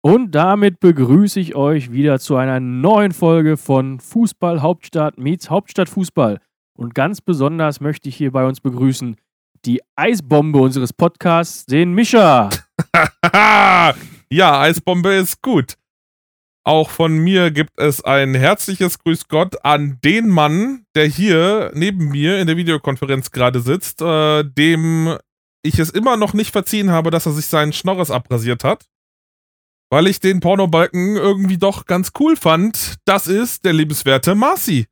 Und damit begrüße ich euch wieder zu einer neuen Folge von Fußball Hauptstadt meets Hauptstadt Fußball. Und ganz besonders möchte ich hier bei uns begrüßen die Eisbombe unseres Podcasts, den Mischa. ja, Eisbombe ist gut. Auch von mir gibt es ein herzliches Grüß Gott an den Mann, der hier neben mir in der Videokonferenz gerade sitzt, äh, dem ich es immer noch nicht verziehen habe, dass er sich seinen Schnorres abrasiert hat weil ich den Pornobalken irgendwie doch ganz cool fand. Das ist der liebenswerte Marci.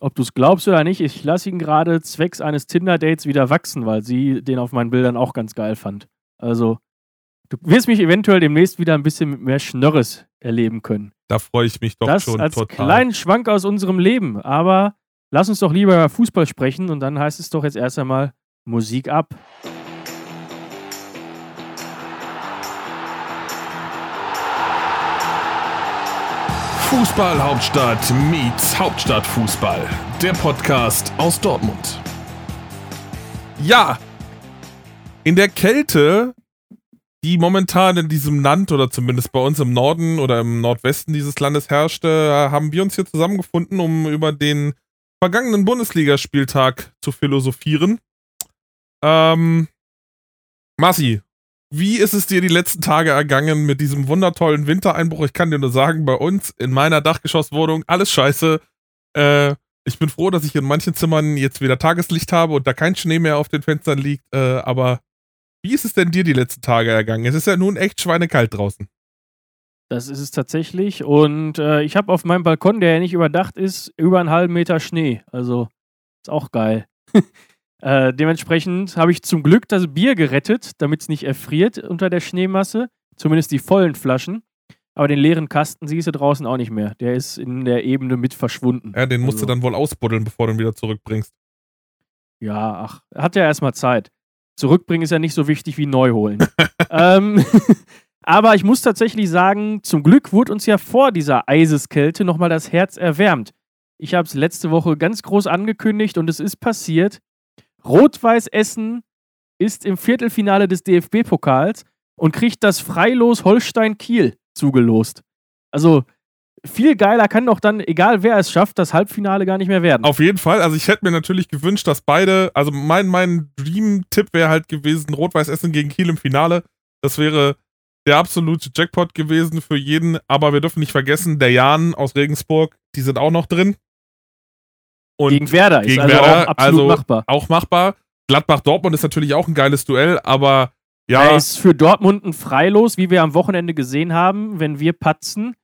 Ob du es glaubst oder nicht, ich lasse ihn gerade zwecks eines Tinder-Dates wieder wachsen, weil sie den auf meinen Bildern auch ganz geil fand. Also, du wirst mich eventuell demnächst wieder ein bisschen mit mehr Schnörres erleben können. Da freue ich mich doch das schon als total. kleinen Schwank aus unserem Leben. Aber lass uns doch lieber über Fußball sprechen und dann heißt es doch jetzt erst einmal Musik ab. Fußball Hauptstadt meets Hauptstadtfußball. Der Podcast aus Dortmund. Ja, in der Kälte, die momentan in diesem Land oder zumindest bei uns im Norden oder im Nordwesten dieses Landes herrschte, haben wir uns hier zusammengefunden, um über den vergangenen Bundesligaspieltag zu philosophieren. Ähm, Marci, wie ist es dir die letzten Tage ergangen mit diesem wundertollen Wintereinbruch? Ich kann dir nur sagen, bei uns in meiner Dachgeschosswohnung alles scheiße. Äh, ich bin froh, dass ich in manchen Zimmern jetzt wieder Tageslicht habe und da kein Schnee mehr auf den Fenstern liegt. Äh, aber wie ist es denn dir die letzten Tage ergangen? Es ist ja nun echt schweinekalt draußen. Das ist es tatsächlich. Und äh, ich habe auf meinem Balkon, der ja nicht überdacht ist, über einen halben Meter Schnee. Also ist auch geil. Äh, dementsprechend habe ich zum Glück das Bier gerettet, damit es nicht erfriert unter der Schneemasse. Zumindest die vollen Flaschen. Aber den leeren Kasten siehst du draußen auch nicht mehr. Der ist in der Ebene mit verschwunden. Ja, den musst also. du dann wohl ausbuddeln, bevor du ihn wieder zurückbringst. Ja, ach, hat ja erstmal Zeit. Zurückbringen ist ja nicht so wichtig wie neu holen. ähm, aber ich muss tatsächlich sagen, zum Glück wurde uns ja vor dieser Eiseskälte nochmal das Herz erwärmt. Ich habe es letzte Woche ganz groß angekündigt und es ist passiert. Rot-Weiß Essen ist im Viertelfinale des DFB-Pokals und kriegt das Freilos Holstein-Kiel zugelost. Also viel geiler kann doch dann, egal wer es schafft, das Halbfinale gar nicht mehr werden. Auf jeden Fall. Also ich hätte mir natürlich gewünscht, dass beide, also mein, mein Dream-Tipp wäre halt gewesen, Rot-Weiß Essen gegen Kiel im Finale. Das wäre der absolute Jackpot gewesen für jeden. Aber wir dürfen nicht vergessen, der Jan aus Regensburg, die sind auch noch drin. Und gegen Werder gegen ist also Werder, auch absolut also machbar. Auch machbar. Gladbach-Dortmund ist natürlich auch ein geiles Duell, aber ja. Er ist für Dortmund ein Freilos, wie wir am Wochenende gesehen haben. Wenn wir patzen,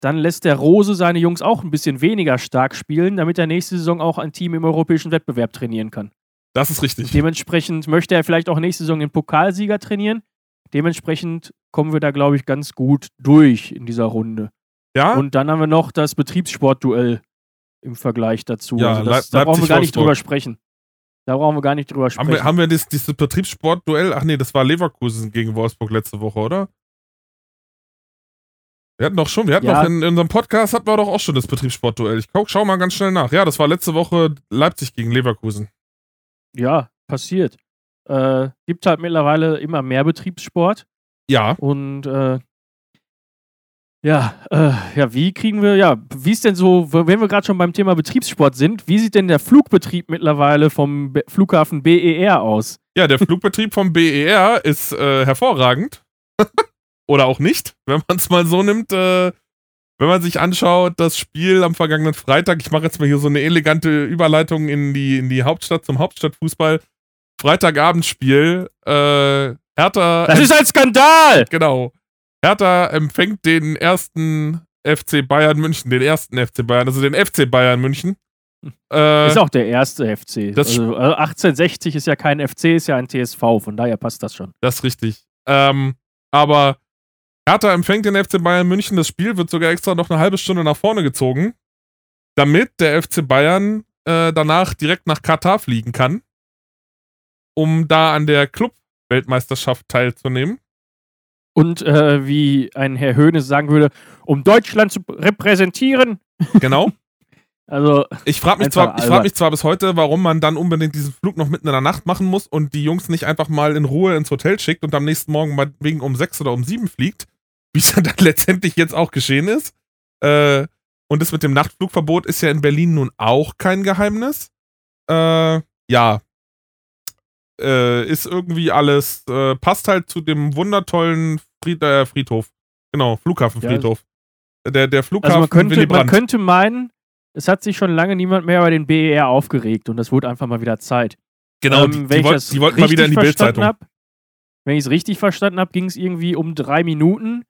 dann lässt der Rose seine Jungs auch ein bisschen weniger stark spielen, damit er nächste Saison auch ein Team im europäischen Wettbewerb trainieren kann. Das ist richtig. Dementsprechend möchte er vielleicht auch nächste Saison den Pokalsieger trainieren. Dementsprechend kommen wir da, glaube ich, ganz gut durch in dieser Runde. Ja. Und dann haben wir noch das Betriebssportduell im Vergleich dazu. Ja, also das, da brauchen wir gar nicht drüber sprechen. Da brauchen wir gar nicht drüber sprechen. Haben wir, haben wir das, dieses Betriebssportduell? Ach nee, das war Leverkusen gegen Wolfsburg letzte Woche, oder? Wir hatten doch schon, wir hatten ja. doch in, in, unserem Podcast hatten wir doch auch schon das Betriebssportduell. Ich schau mal ganz schnell nach. Ja, das war letzte Woche Leipzig gegen Leverkusen. Ja, passiert. Äh, gibt halt mittlerweile immer mehr Betriebssport. Ja. Und äh, ja, äh, ja, wie kriegen wir, ja, wie ist denn so, wenn wir gerade schon beim Thema Betriebssport sind, wie sieht denn der Flugbetrieb mittlerweile vom Be Flughafen BER aus? Ja, der Flugbetrieb vom BER ist äh, hervorragend. Oder auch nicht, wenn man es mal so nimmt. Äh, wenn man sich anschaut, das Spiel am vergangenen Freitag, ich mache jetzt mal hier so eine elegante Überleitung in die, in die Hauptstadt zum Hauptstadtfußball. Freitagabendspiel, äh, Hertha. Das ist ein Skandal! Genau. Hertha empfängt den ersten FC Bayern München, den ersten FC Bayern, also den FC Bayern München. Äh, ist auch der erste FC. Also, 1860 ist ja kein FC, ist ja ein TSV, von daher passt das schon. Das ist richtig. Ähm, aber Hertha empfängt den FC Bayern München. Das Spiel wird sogar extra noch eine halbe Stunde nach vorne gezogen, damit der FC Bayern äh, danach direkt nach Katar fliegen kann, um da an der Club-Weltmeisterschaft teilzunehmen und äh, wie ein Herr Höhnes sagen würde, um Deutschland zu repräsentieren. Genau. also ich frage mich, zwar, frag mich zwar bis heute, warum man dann unbedingt diesen Flug noch mitten in der Nacht machen muss und die Jungs nicht einfach mal in Ruhe ins Hotel schickt und am nächsten Morgen mal wegen um sechs oder um sieben fliegt. wie es dann letztendlich jetzt auch geschehen ist. Äh, und das mit dem Nachtflugverbot ist ja in Berlin nun auch kein Geheimnis. Äh, ja. Äh, ist irgendwie alles, äh, passt halt zu dem wundertollen Fried, äh, Friedhof. Genau, Flughafenfriedhof. Ja, der, der Flughafen also man könnte, man könnte meinen, es hat sich schon lange niemand mehr über den BER aufgeregt und das wurde einfach mal wieder Zeit. Genau, ähm, die, die, wollt, die wollten mal wieder in die Bildzeitung. Wenn ich es richtig verstanden habe, ging es irgendwie um drei Minuten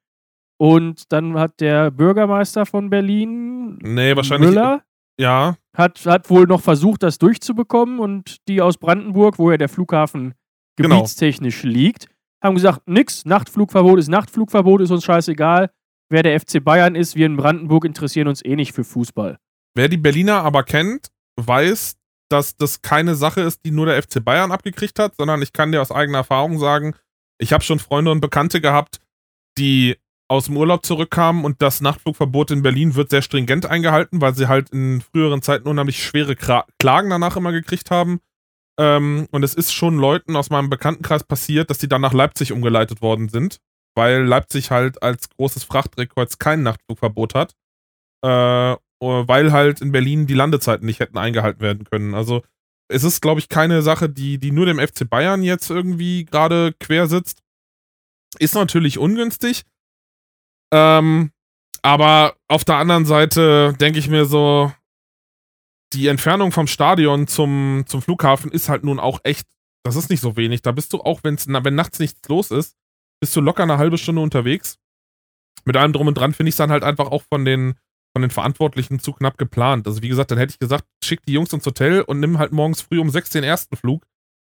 und dann hat der Bürgermeister von Berlin, nee, wahrscheinlich, Müller, ja. hat, hat wohl noch versucht, das durchzubekommen und die aus Brandenburg, wo ja der Flughafen genau. gebietstechnisch genau. liegt, haben gesagt, nix, Nachtflugverbot ist Nachtflugverbot, ist uns scheißegal. Wer der FC Bayern ist, wir in Brandenburg interessieren uns eh nicht für Fußball. Wer die Berliner aber kennt, weiß, dass das keine Sache ist, die nur der FC Bayern abgekriegt hat, sondern ich kann dir aus eigener Erfahrung sagen, ich habe schon Freunde und Bekannte gehabt, die aus dem Urlaub zurückkamen und das Nachtflugverbot in Berlin wird sehr stringent eingehalten, weil sie halt in früheren Zeiten unheimlich schwere Klagen danach immer gekriegt haben. Ähm, und es ist schon Leuten aus meinem Bekanntenkreis passiert, dass die dann nach Leipzig umgeleitet worden sind, weil Leipzig halt als großes Frachtdrehkreuz kein Nachtflugverbot hat. Äh, weil halt in Berlin die Landezeiten nicht hätten eingehalten werden können. Also es ist, glaube ich, keine Sache, die, die nur dem FC Bayern jetzt irgendwie gerade quer sitzt. Ist natürlich ungünstig. Ähm, aber auf der anderen Seite denke ich mir so, die Entfernung vom Stadion zum, zum Flughafen ist halt nun auch echt, das ist nicht so wenig. Da bist du auch, wenn's, wenn nachts nichts los ist, bist du locker eine halbe Stunde unterwegs. Mit allem drum und dran finde ich es dann halt einfach auch von den, von den Verantwortlichen zu knapp geplant. Also wie gesagt, dann hätte ich gesagt, schick die Jungs ins Hotel und nimm halt morgens früh um 6 den ersten Flug.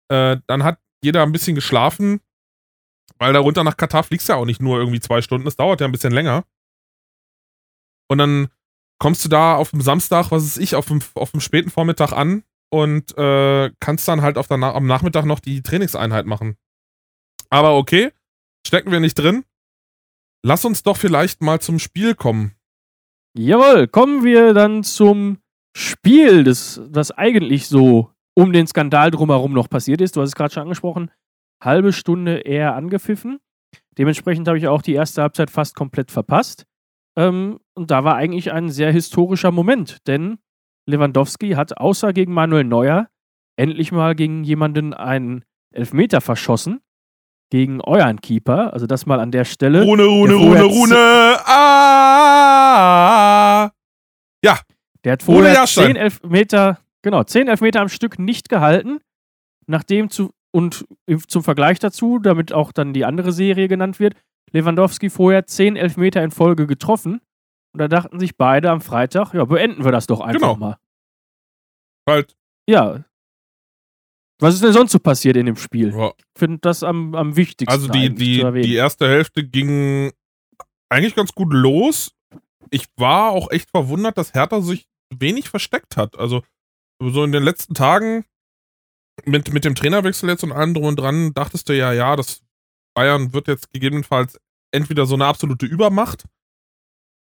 Äh, dann hat jeder ein bisschen geschlafen, weil da runter nach Katar fliegst du ja auch nicht nur irgendwie zwei Stunden, das dauert ja ein bisschen länger. Und dann kommst du da auf dem Samstag, was ist ich, auf dem, auf dem späten Vormittag an und äh, kannst dann halt auf der, am Nachmittag noch die Trainingseinheit machen. Aber okay, stecken wir nicht drin. Lass uns doch vielleicht mal zum Spiel kommen. Jawohl, kommen wir dann zum Spiel, das, das eigentlich so um den Skandal drumherum noch passiert ist. Du hast es gerade schon angesprochen. Halbe Stunde eher angepfiffen. Dementsprechend habe ich auch die erste Halbzeit fast komplett verpasst. Ähm, und da war eigentlich ein sehr historischer Moment, denn Lewandowski hat außer gegen Manuel Neuer endlich mal gegen jemanden einen Elfmeter verschossen. Gegen euren Keeper. Also das mal an der Stelle. Rune, Rune, Rune, Rune. Ah! Ja. Der hat vorher zehn Elfmeter, genau, zehn Elfmeter am Stück nicht gehalten. Nachdem zu, und zum Vergleich dazu, damit auch dann die andere Serie genannt wird, Lewandowski vorher zehn Elfmeter in Folge getroffen. Und da dachten sich beide am Freitag, ja, beenden wir das doch einfach genau. mal. Halt. Ja. Was ist denn sonst so passiert in dem Spiel? Ja. Ich finde das am, am wichtigsten. Also die, die, die erste Hälfte ging eigentlich ganz gut los. Ich war auch echt verwundert, dass Hertha sich wenig versteckt hat. Also so in den letzten Tagen mit, mit dem Trainerwechsel jetzt und allem drum und dran dachtest du ja, ja, das Bayern wird jetzt gegebenenfalls entweder so eine absolute Übermacht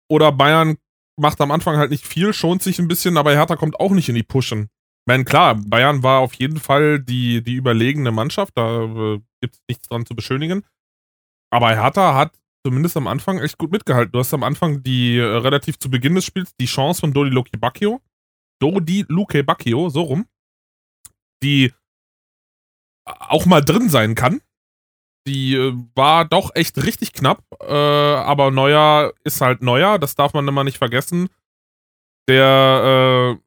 oder Bayern macht am Anfang halt nicht viel, schont sich ein bisschen, aber Hertha kommt auch nicht in die Pushen. Ich meine, klar, Bayern war auf jeden Fall die, die überlegene Mannschaft, da äh, gibt es nichts dran zu beschönigen. Aber Hertha hat zumindest am Anfang echt gut mitgehalten. Du hast am Anfang die, äh, relativ zu Beginn des Spiels, die Chance von Dodi Luke Bacchio. Dodi Luke Bacchio, so rum. Die auch mal drin sein kann. Die äh, war doch echt richtig knapp, äh, aber Neuer ist halt Neuer, das darf man immer nicht vergessen. Der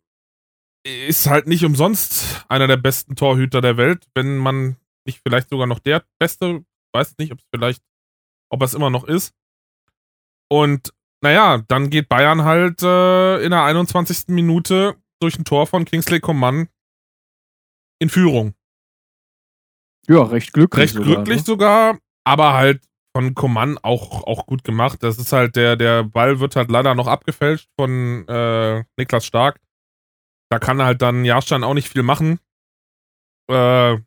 äh, ist halt nicht umsonst einer der besten Torhüter der Welt, wenn man nicht vielleicht sogar noch der beste, weiß nicht, ob es vielleicht, ob es immer noch ist. Und naja, dann geht Bayern halt äh, in der 21. Minute durch ein Tor von Kingsley Coman in Führung. Ja, recht glücklich. Recht sogar, glücklich ne? sogar, aber halt von Coman auch, auch gut gemacht. Das ist halt der, der Ball wird halt leider noch abgefälscht von äh, Niklas Stark. Da kann halt dann Jahrstein auch nicht viel machen. Äh,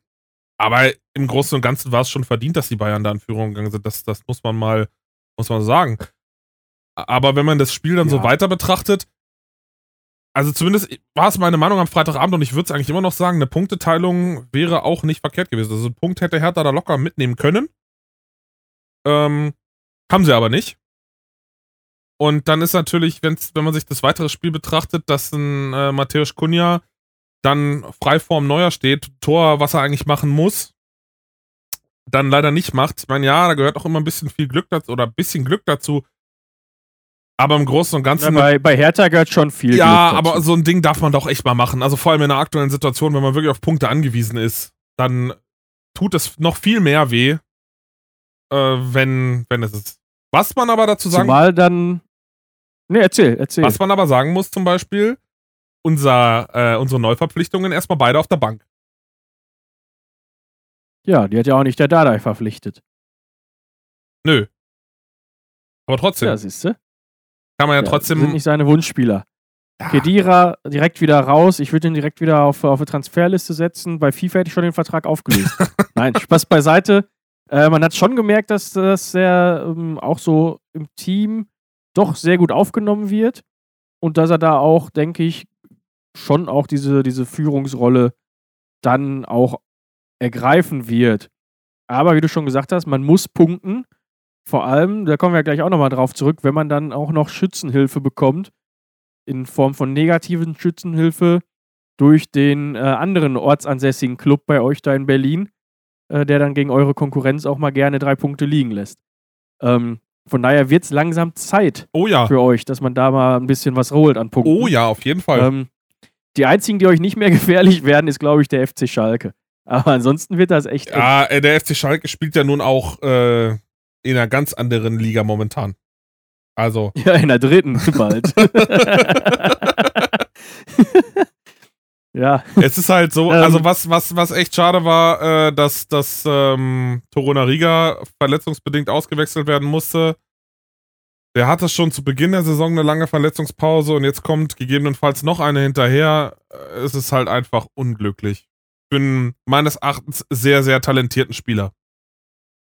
aber im Großen und Ganzen war es schon verdient, dass die Bayern da in Führung gegangen sind. Das, das muss man mal, muss man sagen. Aber wenn man das Spiel dann ja. so weiter betrachtet, also zumindest war es meine Meinung am Freitagabend und ich würde es eigentlich immer noch sagen, eine Punkteteilung wäre auch nicht verkehrt gewesen. Also einen Punkt hätte Hertha da locker mitnehmen können. Ähm, haben sie aber nicht. Und dann ist natürlich, wenn's, wenn man sich das weitere Spiel betrachtet, dass ein äh, Matthäus Kunja dann frei vorm Neuer steht, Tor, was er eigentlich machen muss, dann leider nicht macht. Ich meine, ja, da gehört auch immer ein bisschen viel Glück dazu oder ein bisschen Glück dazu. Aber im Großen und Ganzen. Ja, bei, bei Hertha gehört schon viel. ja, aber so ein Ding darf man doch echt mal machen. Also vor allem in einer aktuellen Situation, wenn man wirklich auf Punkte angewiesen ist, dann tut es noch viel mehr weh, äh, wenn, wenn es ist. Was man aber dazu sagen Zumal dann. Ne, erzähl, erzähl. Was man aber sagen muss, zum Beispiel, unser, äh, unsere Neuverpflichtungen erstmal beide auf der Bank. Ja, die hat ja auch nicht der Dardai verpflichtet. Nö. Aber trotzdem, Ja, siehst du? Kann man ja, Sind trotzdem. nicht seine Wunschspieler. Ja, Kedira direkt wieder raus. Ich würde ihn direkt wieder auf, auf eine Transferliste setzen. Bei FIFA hätte ich schon den Vertrag aufgelöst. Nein, Spaß beiseite. Äh, man hat schon gemerkt, dass das er ähm, auch so im Team doch sehr gut aufgenommen wird. Und dass er da auch, denke ich, schon auch diese, diese Führungsrolle dann auch ergreifen wird. Aber wie du schon gesagt hast, man muss punkten. Vor allem, da kommen wir gleich auch nochmal drauf zurück, wenn man dann auch noch Schützenhilfe bekommt, in Form von negativen Schützenhilfe durch den äh, anderen ortsansässigen Club bei euch da in Berlin, äh, der dann gegen eure Konkurrenz auch mal gerne drei Punkte liegen lässt. Ähm, von daher wird es langsam Zeit oh ja. für euch, dass man da mal ein bisschen was holt an Punkten. Oh ja, auf jeden Fall. Ähm, die einzigen, die euch nicht mehr gefährlich werden, ist, glaube ich, der FC Schalke. Aber ansonsten wird das echt. ja, äh, der FC Schalke spielt ja nun auch äh, in einer ganz anderen Liga momentan. Also. Ja, in der dritten bald. ja. Es ist halt so, Ähm. also was, was, was echt schade war, äh, dass, dass ähm, Toruna Riga verletzungsbedingt ausgewechselt werden musste. Der hatte schon zu Beginn der Saison eine lange Verletzungspause und jetzt kommt gegebenenfalls noch eine hinterher. Äh, Es ist halt einfach unglücklich. Für einen meines Erachtens sehr, sehr talentierten Spieler.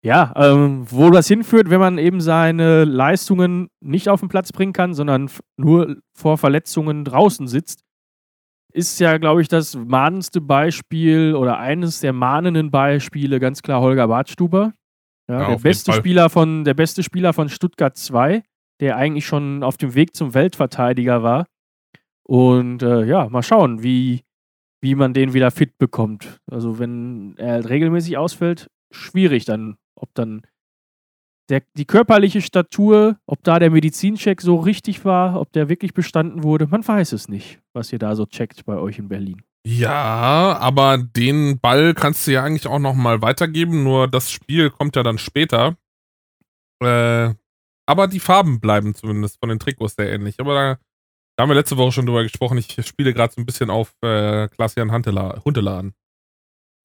Ja, ähm, wo das hinführt, wenn man eben seine Leistungen nicht auf den Platz bringen kann, sondern nur vor Verletzungen draußen sitzt, ist ja, glaube ich, das mahnendste Beispiel oder eines der mahnenden Beispiele ganz klar Holger Bartstuber. Ja, Ja, der beste. Spieler von der beste Spieler von Stuttgart 2, der eigentlich schon auf dem Weg zum Weltverteidiger war. Und äh, ja, mal schauen, wie, wie man den wieder fit bekommt. Also wenn er halt regelmäßig ausfällt, schwierig dann, ob dann der, die körperliche Statur, ob da der Medizincheck so richtig war, ob der wirklich bestanden wurde, man weiß es nicht, was ihr da so checkt bei euch in Berlin. Ja, aber den Ball kannst du ja eigentlich auch noch mal weitergeben, nur das Spiel kommt ja dann später. Äh, aber die Farben bleiben zumindest von den Trikots sehr ähnlich. Aber da, da haben wir letzte Woche schon drüber gesprochen. Ich spiele gerade so ein bisschen auf äh, Klaas-Jan Huntela Huntela an.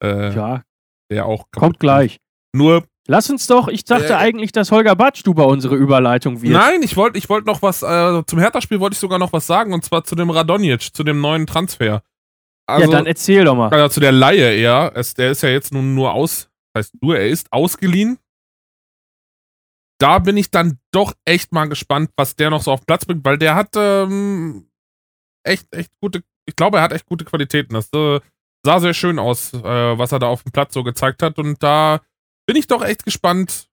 Äh, Ja, Der auch kommt gleich. Nur, Lass uns doch, ich dachte Äh, eigentlich, dass Holger Badstuber unsere Überleitung wird. nein, ich wollte ich wollt noch was, äh, zum Hertha-Spiel wollte ich sogar noch was sagen, und zwar zu dem Radonjic, zu dem neuen Transfer. Also, ja, dann erzähl doch mal. Also zu der Laie eher. Es, der ist ja jetzt nun nur aus, heißt nur, er ist ausgeliehen. Da bin ich dann doch echt mal gespannt, was der noch so auf Platz bringt, weil der hat ähm, echt, echt gute, ich glaube, er hat echt gute Qualitäten. Das äh, sah sehr schön aus, äh, was er da auf dem Platz so gezeigt hat. Und da bin ich doch echt gespannt,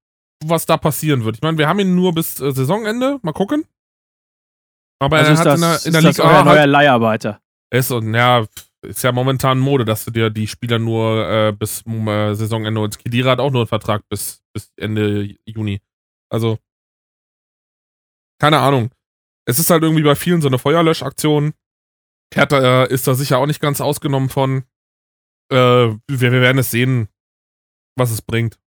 was da passieren wird. Ich meine, wir haben ihn nur bis äh, Saisonende. Mal gucken. Aber Also er ist hat das, in der, in der Liga euer halt neuer Leiharbeiter. ist und ja, ist ja momentan Mode, dass du dir die Spieler nur äh, bis äh, Saisonende und Kedira hat auch nur einen Vertrag bis, bis Ende Juni. Also, keine Ahnung. Es ist halt irgendwie bei vielen so eine Feuerlöschaktion. Hertha äh, ist da sicher auch nicht ganz ausgenommen von. Äh, wir, wir werden es sehen, was es bringt.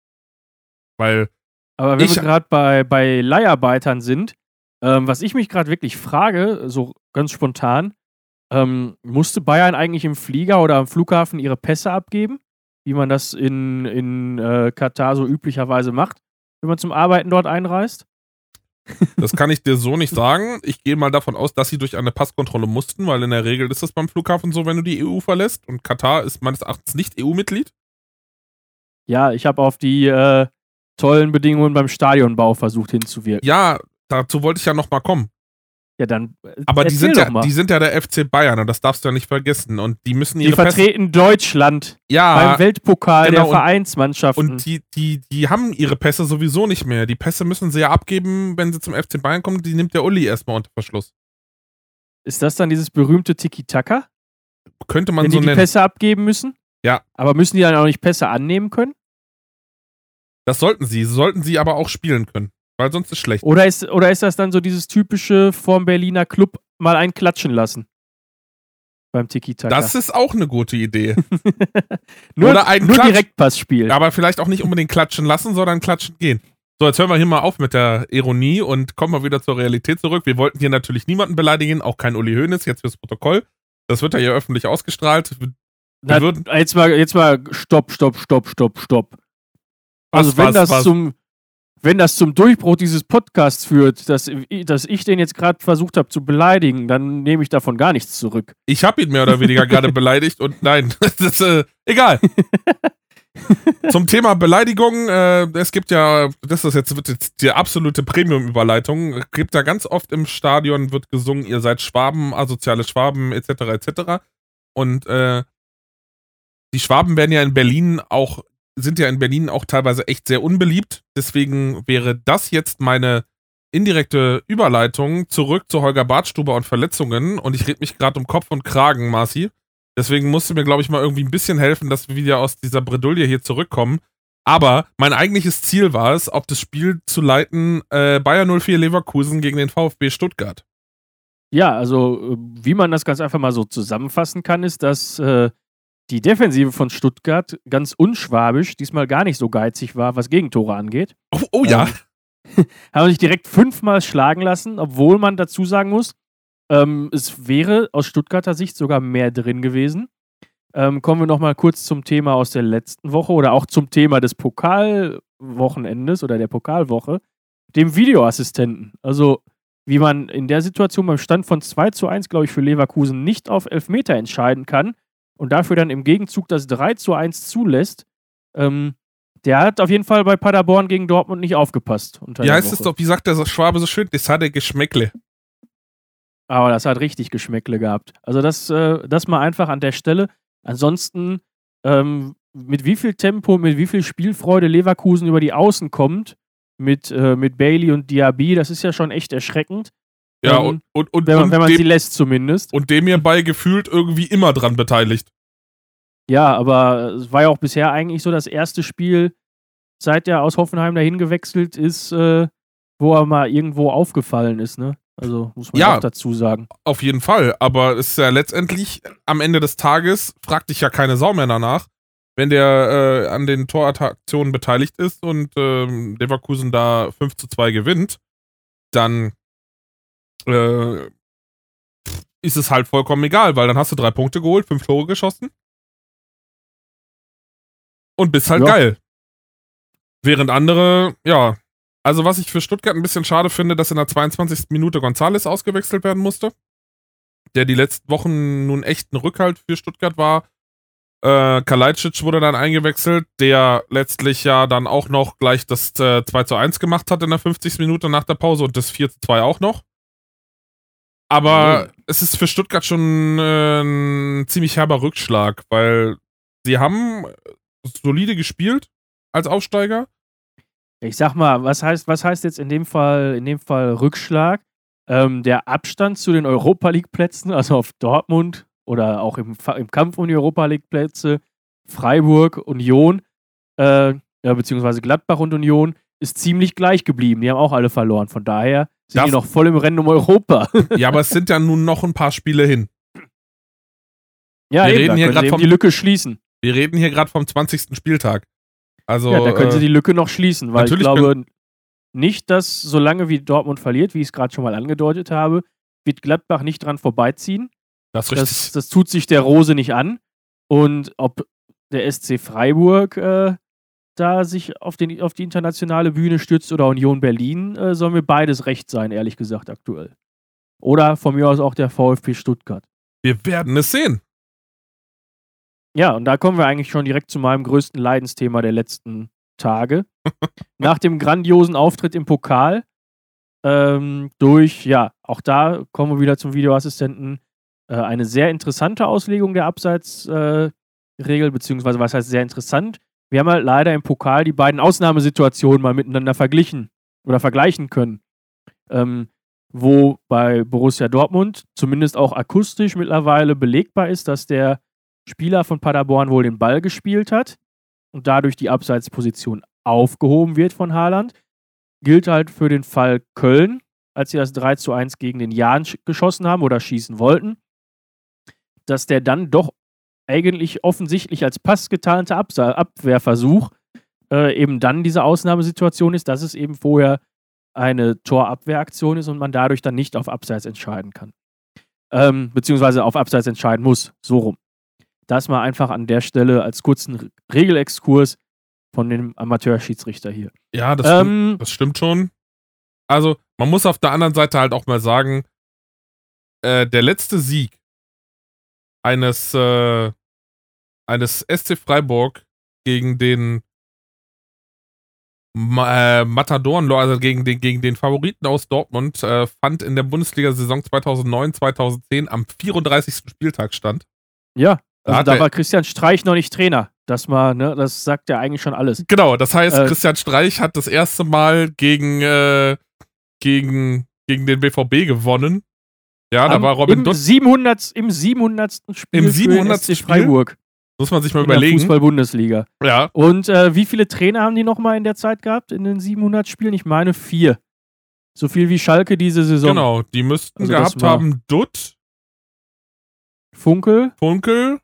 Weil, Aber wenn wir gerade bei, bei Leiharbeitern sind, ähm, was ich mich gerade wirklich frage, so ganz spontan, ähm, musste Bayern eigentlich im Flieger oder am Flughafen ihre Pässe abgeben, wie man das in, in äh, Katar so üblicherweise macht, wenn man zum Arbeiten dort einreist? das kann ich dir so nicht sagen. Ich gehe mal davon aus, dass sie durch eine Passkontrolle mussten, weil in der Regel ist das beim Flughafen so, wenn du die EU verlässt. Und Katar ist meines Erachtens nicht EU-Mitglied. Ja, ich habe auf die äh, tollen Bedingungen beim Stadionbau versucht hinzuwirken. Ja, dazu wollte ich ja noch mal kommen. Ja, dann. äh, Aber die sind, ja, mal. die sind ja der FC Bayern und das darfst du ja nicht vergessen. Und die müssen Die ihre Pässe. vertreten Deutschland Ja, beim Weltpokal genau, der Vereinsmannschaften. und die, die, die haben ihre Pässe sowieso nicht mehr. Die Pässe müssen sie ja abgeben, wenn sie zum FC Bayern kommen. Die nimmt der Uli erstmal unter Verschluss. ist das dann dieses berühmte Tiki-Taka? Könnte man Wenn so die die nennen. Pässe abgeben müssen? Ja. Aber müssen die dann auch nicht Pässe annehmen können? Das sollten sie. Sollten sie aber auch spielen können. Weil sonst ist schlecht. Oder ist, oder ist das dann so dieses typische vorm Berliner Club mal einen klatschen lassen? Beim Tiki-Taka. Das ist auch eine gute Idee. nur oder einen nur Direktpassspiel. aber vielleicht auch nicht unbedingt klatschen lassen, sondern klatschen gehen. So, jetzt hören wir hier mal auf mit der Ironie und kommen mal wieder zur Realität zurück. Wir wollten hier natürlich niemanden beleidigen, auch kein Uli Hoeneß, jetzt fürs Protokoll. Das wird ja hier öffentlich ausgestrahlt. Na, würden- jetzt, mal, jetzt mal stopp, stopp, stopp, stopp, stopp. Was, Also wenn was, das was? zum wenn das zum Durchbruch dieses Podcasts führt, dass, dass ich den jetzt gerade versucht habe zu beleidigen, dann nehme ich davon gar nichts zurück. Ich habe ihn mehr oder weniger gerade beleidigt und nein, das ist äh, egal. Zum Thema Beleidigung, äh, es gibt ja, das ist jetzt, wird jetzt die absolute Premium-Überleitung, gibt da ganz oft im Stadion, wird gesungen, ihr seid Schwaben, asoziale Schwaben, etc., etc. Und äh, die Schwaben werden ja in Berlin auch, sind ja in Berlin auch teilweise echt sehr unbeliebt. Deswegen wäre das jetzt meine indirekte Überleitung zurück zu Holger Bartstuber und Verletzungen. Und ich rede mich gerade um Kopf und Kragen, Marci. Deswegen musst du mir, glaube ich, mal irgendwie ein bisschen helfen, dass wir wieder aus dieser Bredouille hier zurückkommen. Aber mein eigentliches Ziel war es, auf das Spiel zu leiten, äh, Bayer 04 Leverkusen gegen den VfB Stuttgart. Ja, also äh, wie man das ganz einfach mal so zusammenfassen kann, ist, dass äh, die Defensive von Stuttgart ganz unschwabisch diesmal gar nicht so geizig war, was Gegentore angeht. Oh, oh ja. Haben sich direkt fünfmal schlagen lassen, obwohl man dazu sagen muss, ähm, es wäre aus Stuttgarter Sicht sogar mehr drin gewesen. Ähm, kommen wir nochmal kurz zum Thema aus der letzten Woche oder auch zum Thema des Pokalwochenendes oder der Pokalwoche, dem Videoassistenten. Also, wie man in der Situation beim Stand von 2 zu 1, glaube ich, für Leverkusen nicht auf Elfmeter entscheiden kann und dafür dann im Gegenzug das 3 zu 1 zulässt, ähm, der hat auf jeden Fall bei Paderborn gegen Dortmund nicht aufgepasst. der heißt es doch, wie sagt der Schwabe so schön? Das hat er Geschmäckle. Aber das hat richtig Geschmäckle gehabt. Also das, äh, das mal einfach an der Stelle. Ansonsten, ähm, mit wie viel Tempo, mit wie viel Spielfreude Leverkusen über die Außen kommt, mit, äh, mit Bailey und Diaby, das ist ja schon echt erschreckend. Ja, Ähm, und, und, und, Wenn man, und, wenn man sie dem, lässt zumindest. und dem hierbei gefühlt irgendwie immer dran beteiligt. Ja, aber es war ja auch bisher eigentlich so das erste Spiel, seit er aus Hoffenheim dahin gewechselt ist, äh, wo er mal irgendwo aufgefallen ist, ne? Also muss man Ja. auch dazu sagen. Auf jeden Fall. Aber es ist ja letztendlich am Ende des Tages, fragt dich ja keine Sau mehr danach, wenn der äh, an den Toraktionen beteiligt ist und ähm, Leverkusen da 5 zu 2 gewinnt, dann äh, ist es halt vollkommen egal, weil dann hast du drei Punkte geholt, fünf Tore geschossen und bist halt Ja. geil. Während andere, ja, also was ich für Stuttgart ein bisschen schade finde, dass in der 22. Minute Gonzales ausgewechselt werden musste, der die letzten Wochen nun echt ein Rückhalt für Stuttgart war. Äh, Kalajdzic wurde dann eingewechselt, der letztlich ja dann auch noch gleich das äh, 2 zu 1 gemacht hat in der 50. Minute nach der Pause und das 4 zu 2 auch noch. Aber Mhm. es ist für Stuttgart schon äh, ein ziemlich herber Rückschlag, weil sie haben solide gespielt als Aufsteiger. Ich sag mal, was heißt, was heißt jetzt in dem Fall, in dem Fall Rückschlag? Ähm, der Abstand zu den Europa League Plätzen, also auf Dortmund oder auch im, im Kampf um die Europa League Plätze, Freiburg, Union, äh, ja, beziehungsweise Gladbach und Union, ist ziemlich gleich geblieben. Die haben auch alle verloren. Von daher sind Darf- die noch voll im Rennen um Europa. Ja, aber es sind ja nun noch ein paar Spiele hin. ja, Wir eben, reden hier sie vom- die Lücke schließen. Wir reden hier gerade vom 20. Spieltag. Also, ja, da können sie äh, die Lücke noch schließen, weil ich glaube nicht, dass solange wie Dortmund verliert, wie ich es gerade schon mal angedeutet habe, wird Gladbach nicht dran vorbeiziehen. das. Das, das tut sich der Rose nicht an. Und ob der SC Freiburg äh, da sich auf, den, auf die internationale Bühne stützt oder Union Berlin, äh, soll mir beides recht sein, ehrlich gesagt, aktuell. Oder von mir aus auch der VfB Stuttgart. Wir werden es sehen. Ja, und da kommen wir eigentlich schon direkt zu meinem größten Leidensthema der letzten Tage. Nach dem grandiosen Auftritt im Pokal ähm, durch, ja, auch da kommen wir wieder zum Videoassistenten, äh, eine sehr interessante Auslegung der Abseitsregel, äh, beziehungsweise was heißt sehr interessant? Wir haben halt leider im Pokal die beiden Ausnahmesituationen mal miteinander verglichen oder vergleichen können. Ähm, wo bei Borussia Dortmund zumindest auch akustisch mittlerweile belegbar ist, dass der Spieler von Paderborn wohl den Ball gespielt hat und dadurch die Abseitsposition aufgehoben wird von Haaland. Gilt halt für den Fall Köln, als sie das 3 zu 1 gegen den Jahn geschossen haben oder schießen wollten, dass der dann doch eigentlich offensichtlich als Pass getarnter Abwehrversuch äh, eben dann diese Ausnahmesituation ist, dass es eben vorher eine Torabwehraktion ist und man dadurch dann nicht auf Abseits entscheiden kann. Ähm, beziehungsweise auf Abseits entscheiden muss, so rum. Das mal einfach an der Stelle als kurzen Regelexkurs von dem Amateurschiedsrichter hier. Ja, das, ähm, stimmt, das stimmt schon. Also, man muss auf der anderen Seite halt auch mal sagen, äh, der letzte Sieg eines, äh, eines SC Freiburg gegen den äh, Matadoren, also gegen den, gegen den Favoriten aus Dortmund, äh, fand in der Bundesliga-Saison 2009-2010 am 34. Spieltag stand. Ja, also da, da war Christian Streich noch nicht Trainer. Das war, ne, das sagt ja eigentlich schon alles. Genau, das heißt, äh, Christian Streich hat das erste Mal gegen, äh, gegen, gegen den BVB gewonnen. Ja, da war Robin Dutt. 700, Im 700. Spiel Im 700. Spiel? Freiburg. Muss man sich mal in überlegen. Fußball-Bundesliga. Ja. Und äh, wie viele Trainer haben die nochmal in der Zeit gehabt, in den 700 Spielen? Ich meine vier. So viel wie Schalke diese Saison. Genau, die müssten also gehabt haben Dutt, Funkel, Funkel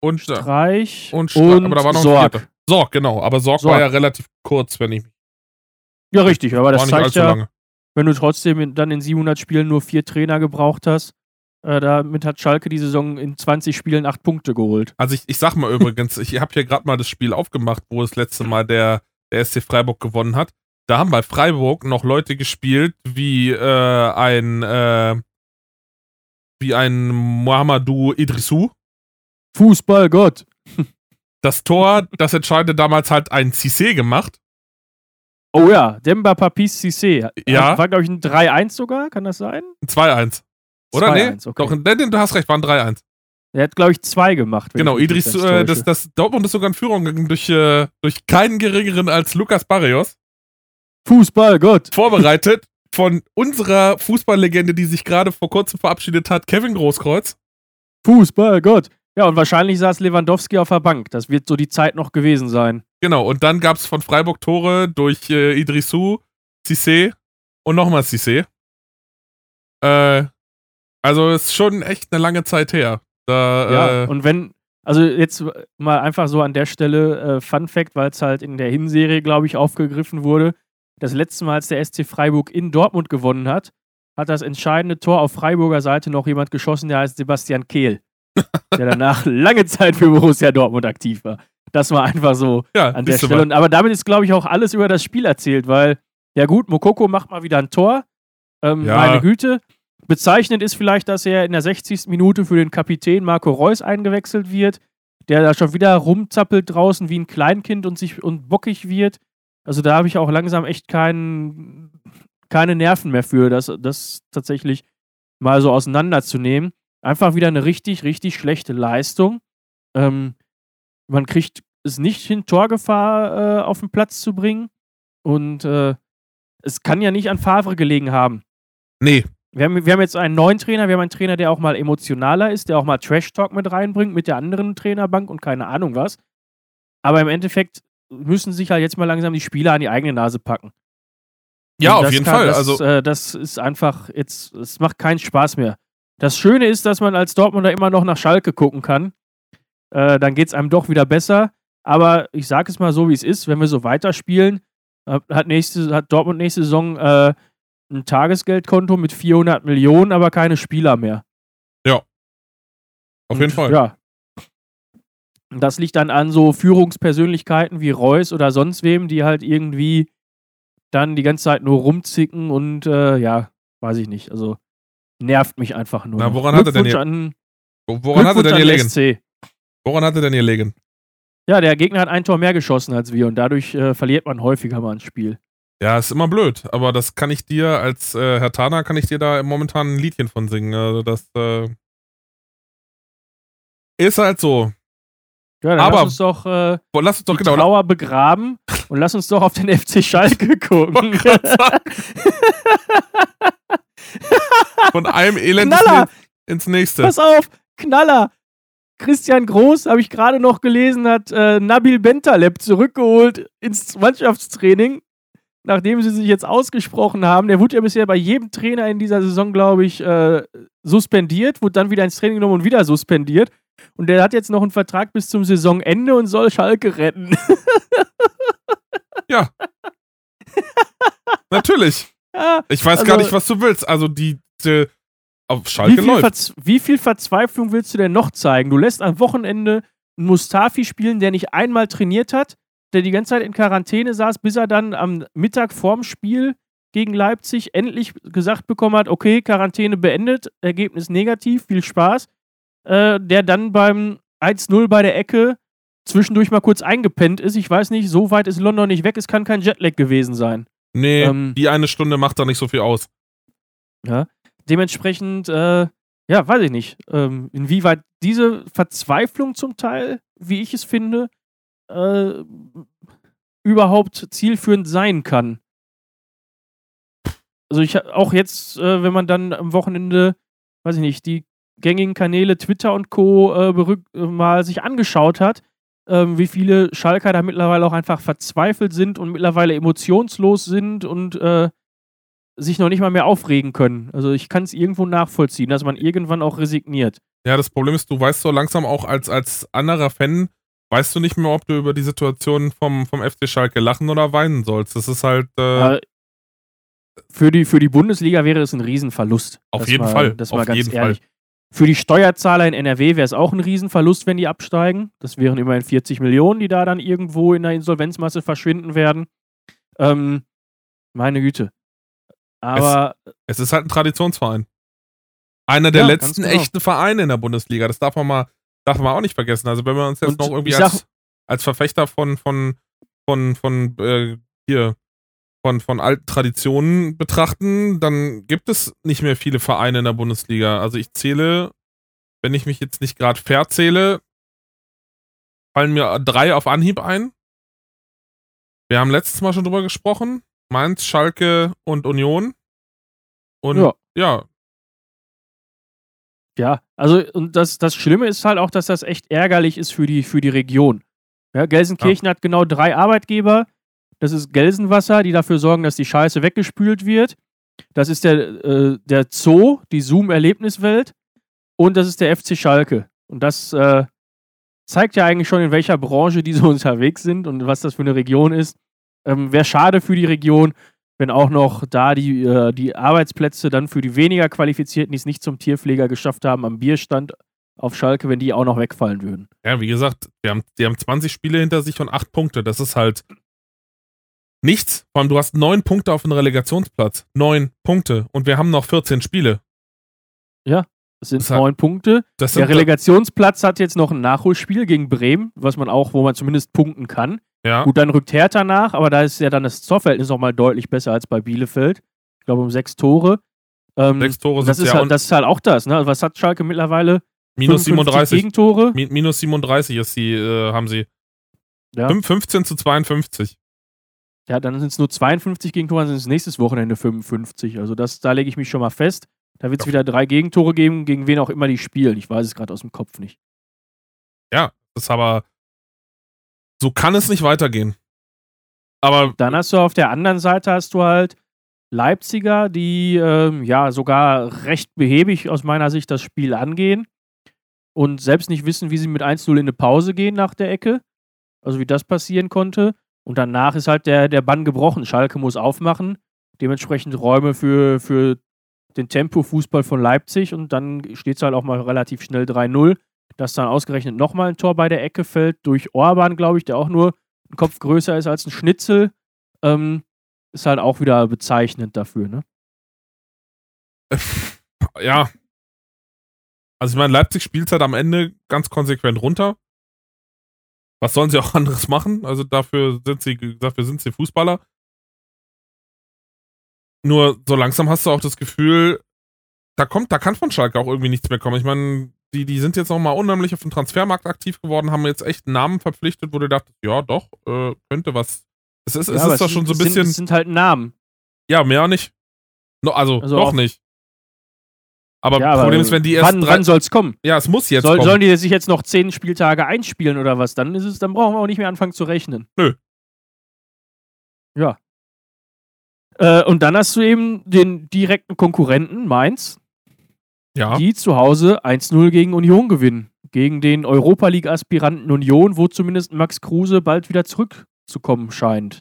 und Streich und, Stra und aber da war noch Sorg. Sorg, genau. Aber Sorg, Sorg, war ja relativ kurz, wenn ich mich. Ja, richtig, aber das zeigt ja, lange. Wenn du trotzdem dann in 700 Spielen nur vier Trainer gebraucht hast, äh, damit hat Schalke die Saison in 20 Spielen acht Punkte geholt. Also ich, ich sag mal übrigens, ich habe hier gerade mal das Spiel aufgemacht, wo das letzte Mal der, der SC Freiburg gewonnen hat. Da haben bei Freiburg noch Leute gespielt wie äh, ein äh, wie ein Mohamedou Idrissou. Fußballgott. Das Tor, das entscheidende damals halt ein Cissé gemacht. Oh ja, Demba Papis Cissé. Ja. War, glaube ich, ein 3-1 sogar, kann das sein? Ein 2-1. Oder? Nee, okay. doch, denn, du hast recht, waren 3-1. Er hat, glaube ich, zwei gemacht. Genau, Idris, äh, das, das, Dortmund ist sogar in Führung gegangen durch, äh, durch keinen geringeren als Lukas Barrios. Fußballgott. Vorbereitet von unserer Fußballlegende, die sich gerade vor kurzem verabschiedet hat, Kevin Großkreuz. Fußballgott. Ja, und wahrscheinlich saß Lewandowski auf der Bank. Das wird so die Zeit noch gewesen sein. Genau, und dann gab es von Freiburg Tore durch äh, Idrissou, Cissé und nochmal Cissé. Äh, also ist schon echt eine lange Zeit her. Da, ja, äh, und wenn, also jetzt mal einfach so an der Stelle äh, Fun Fact, weil es halt in der Hinserie, glaube ich, aufgegriffen wurde. Das letzte Mal, als der SC Freiburg in Dortmund gewonnen hat, hat das entscheidende Tor auf Freiburger Seite noch jemand geschossen, der heißt Sebastian Kehl. Der danach lange Zeit für Borussia Dortmund aktiv war. Das war einfach so ja, an der Stelle. Und, aber damit ist, glaube ich, auch alles über das Spiel erzählt, weil, ja gut, Mokoko macht mal wieder ein Tor. Ähm, ja. Meine Güte. Bezeichnend ist vielleicht, dass er in der 60. Minute für den Kapitän Marco Reus eingewechselt wird, der da schon wieder rumzappelt draußen wie ein Kleinkind und sich und bockig wird. Also da habe ich auch langsam echt kein, keine Nerven mehr für, das, das tatsächlich mal so auseinanderzunehmen. Einfach wieder eine richtig, richtig schlechte Leistung. Ähm, man kriegt es nicht hin, Torgefahr äh, auf den Platz zu bringen. Und äh, es kann ja nicht an Favre gelegen haben. Nee, wir haben, wir haben jetzt einen neuen Trainer, wir haben einen Trainer, der auch mal emotionaler ist, der auch mal Trash-Talk mit reinbringt mit der anderen Trainerbank und keine Ahnung was. Aber im Endeffekt müssen sich halt jetzt mal langsam die Spieler an die eigene Nase packen. Ja, auf jeden kann, Fall. Das, also äh, das ist einfach jetzt, es macht keinen Spaß mehr. Das Schöne ist, dass man als Dortmunder immer noch nach Schalke gucken kann. Äh, dann geht es einem doch wieder besser. Aber ich sage es mal so, wie es ist, wenn wir so weiterspielen, hat, nächste, hat Dortmund nächste Saison äh, ein Tagesgeldkonto mit 400 Millionen, aber keine Spieler mehr. Ja. Auf jeden Fall. Ja. Das liegt dann an so Führungspersönlichkeiten wie Reus oder sonst wem, die halt irgendwie dann die ganze Zeit nur rumzicken und äh, ja, weiß ich nicht. Also nervt mich einfach nur. Na, woran hat er denn hier? An, woran hat er denn hier legen? Woran hat er denn hier legen? Ja, der Gegner hat ein Tor mehr geschossen als wir und dadurch äh, verliert man häufiger mal ein Spiel. Ja, ist immer blöd, aber das kann ich dir als äh, Herr Tana, kann ich dir da momentan ein Liedchen von singen. Also das äh, ist halt so. Ja, dann Aber- lass uns doch äh, Lass uns doch die genau. Trauer begraben und lass uns doch auf den FC Schalke gucken. Von einem Elend Knaller! ins nächste. Pass auf, Knaller! Christian Groß, habe ich gerade noch gelesen, hat äh, Nabil Bentaleb zurückgeholt ins Mannschaftstraining, nachdem sie sich jetzt ausgesprochen haben. Der wurde ja bisher bei jedem Trainer in dieser Saison, glaube ich, äh, suspendiert, wurde dann wieder ins Training genommen und wieder suspendiert. Und der hat jetzt noch einen Vertrag bis zum Saisonende und soll Schalke retten. Ja. Natürlich. ja, Ich weiß Also- gar nicht, was du willst. Also die, die auf wie, Schalke viel läuft. Verz wie viel Verzweiflung willst du denn noch zeigen? Du lässt am Wochenende einen Mustafi spielen, der nicht einmal trainiert hat, der die ganze Zeit in Quarantäne saß, bis er dann am Mittag vorm Spiel gegen Leipzig endlich gesagt bekommen hat, okay, Quarantäne beendet, Ergebnis negativ, viel Spaß. Äh, der dann beim 1-0 bei der Ecke zwischendurch mal kurz eingepennt ist. Ich weiß nicht, so weit ist London nicht weg, es kann kein Jetlag gewesen sein. Nee, ähm, die eine Stunde macht da nicht so viel aus. Ja. Dementsprechend, äh, ja, weiß ich nicht, ähm, inwieweit diese Verzweiflung zum Teil, wie ich es finde, äh, überhaupt zielführend sein kann. Also ich auch jetzt, äh, wenn man dann am Wochenende, weiß ich nicht, die gängigen Kanäle Twitter und Co. Äh, äh, mal sich angeschaut hat, ähm, wie viele Schalker da mittlerweile auch einfach verzweifelt sind und mittlerweile emotionslos sind und äh, sich noch nicht mal mehr aufregen können. Also ich kann es irgendwo nachvollziehen, dass man irgendwann auch resigniert. Ja, das Problem ist, du weißt so langsam auch als, als anderer Fan, weißt du nicht mehr, ob du über die Situation vom, vom FC Schalke lachen oder weinen sollst. Das ist halt, äh, Äh, für, die, für die Bundesliga wäre es ein Riesenverlust. Auf jeden mal, Fall, Das auf ganz jeden ehrlich. Für die Steuerzahler in NRW wäre es auch ein Riesenverlust, wenn die absteigen. Das wären immerhin 40 Millionen, die da dann irgendwo in der Insolvenzmasse verschwinden werden. Ähm, meine Güte. Aber es ist halt ein Traditionsverein. Einer der Ja, letzten genau. echten Vereine in der Bundesliga. Das darf man mal, darf man auch nicht vergessen. Also wenn wir uns jetzt Und noch irgendwie sag- als, als Verfechter von, von, von, von, äh, hier, von, von alten Traditionen betrachten, dann gibt es nicht mehr viele Vereine in der Bundesliga. Also ich zähle, wenn ich mich jetzt nicht gerade verzähle, fallen mir drei auf Anhieb ein. Wir haben letztes Mal schon drüber gesprochen. Mainz, Schalke und Union. Und Ja. ja, Ja, also und das, das Schlimme ist halt auch, dass das echt ärgerlich ist für die, für die Region. Ja, Gelsenkirchen hat genau drei Arbeitgeber. Das ist Gelsenwasser, die dafür sorgen, dass die Scheiße weggespült wird. Das ist der, äh, der Zoo, die Zoom-Erlebniswelt. Und das ist der FC Schalke. Und das äh, zeigt ja eigentlich schon, in welcher Branche die so unterwegs sind und was das für eine Region ist. Ähm, Wäre schade für die Region, wenn auch noch da die, äh, die Arbeitsplätze dann für die weniger Qualifizierten, die es nicht zum Tierpfleger geschafft haben, am Bierstand auf Schalke, wenn die auch noch wegfallen würden. Ja, wie gesagt, die haben, die haben 20 Spiele hinter sich und 8 Punkte. Das ist halt nichts. Vor allem, du hast 9 Punkte auf dem Relegationsplatz. 9 Punkte. Und wir haben noch 14 Spiele. Das sind Das hat- neun Punkte. Das Der Relegationsplatz hat jetzt noch ein Nachholspiel gegen Bremen, was man auch, wo man zumindest punkten kann. Ja, Gut, dann rückt Hertha nach, aber da ist ja dann das Torverhältnis nochmal deutlich besser als bei Bielefeld. Ich glaube um sechs Tore. Ähm, sechs Tore das, sind ist ja halt, das ist halt auch das, ne? Was hat Schalke mittlerweile? minus 55 37. Gegentore. Mi- Minus 37 ist die, äh, haben sie. Ja. Fünf- 15 zu 52. Ja, dann sind es nur 52 Gegentore, dann sind es nächstes Wochenende 55. Also das, da lege ich mich schon mal fest. Da wird es Ja. wieder drei Gegentore geben, gegen wen auch immer die spielen. Ich weiß es gerade aus dem Kopf nicht. Das ist aber. So kann es nicht weitergehen. Aber Dann hast du auf der anderen Seite hast du halt Leipziger, die ähm, ja sogar recht behäbig aus meiner Sicht das Spiel angehen und selbst nicht wissen, wie sie mit 1-0 in eine Pause gehen nach der Ecke. Also wie das passieren konnte. Und danach ist halt der, der Bann gebrochen. Schalke muss aufmachen. Dementsprechend Räume für, für den Tempo-Fußball von Leipzig und dann steht es halt auch mal relativ schnell 3-0. Dass dann ausgerechnet nochmal ein Tor bei der Ecke fällt durch Orban, glaube ich, der auch nur ein Kopf größer ist als ein Schnitzel, ähm, ist halt auch wieder bezeichnend dafür, ne? ja. Also ich meine, Leipzig spielt halt am Ende ganz konsequent runter. Was sollen sie auch anderes machen? Also dafür sind sie, dafür sind sie Fußballer. Nur so langsam hast du auch das Gefühl, da kommt, da kann von Schalke auch irgendwie nichts mehr kommen. Ich meine, die, die sind jetzt nochmal unheimlich auf dem Transfermarkt aktiv geworden, haben jetzt echt einen Namen verpflichtet, wo du dachtest, ja, doch, äh, könnte was. Es ist, Ja, es ist doch schon so ein bisschen. Sind, es sind halt Namen. ja, mehr nicht. No, also, Also noch nicht. Aber ja, Problem ist, wenn die erst wann, drei. wann soll's kommen? ja, es muss jetzt Soll, kommen. sollen die sich jetzt noch zehn Spieltage einspielen oder was? Dann ist es, dann brauchen wir auch nicht mehr anfangen zu rechnen. Nö. Ja. Äh, und dann hast du eben den direkten Konkurrenten, Mainz, ja. die zu Hause 1-0 gegen Union gewinnen. Gegen den Europa League-Aspiranten Union, wo zumindest Max Kruse bald wieder zurückzukommen scheint.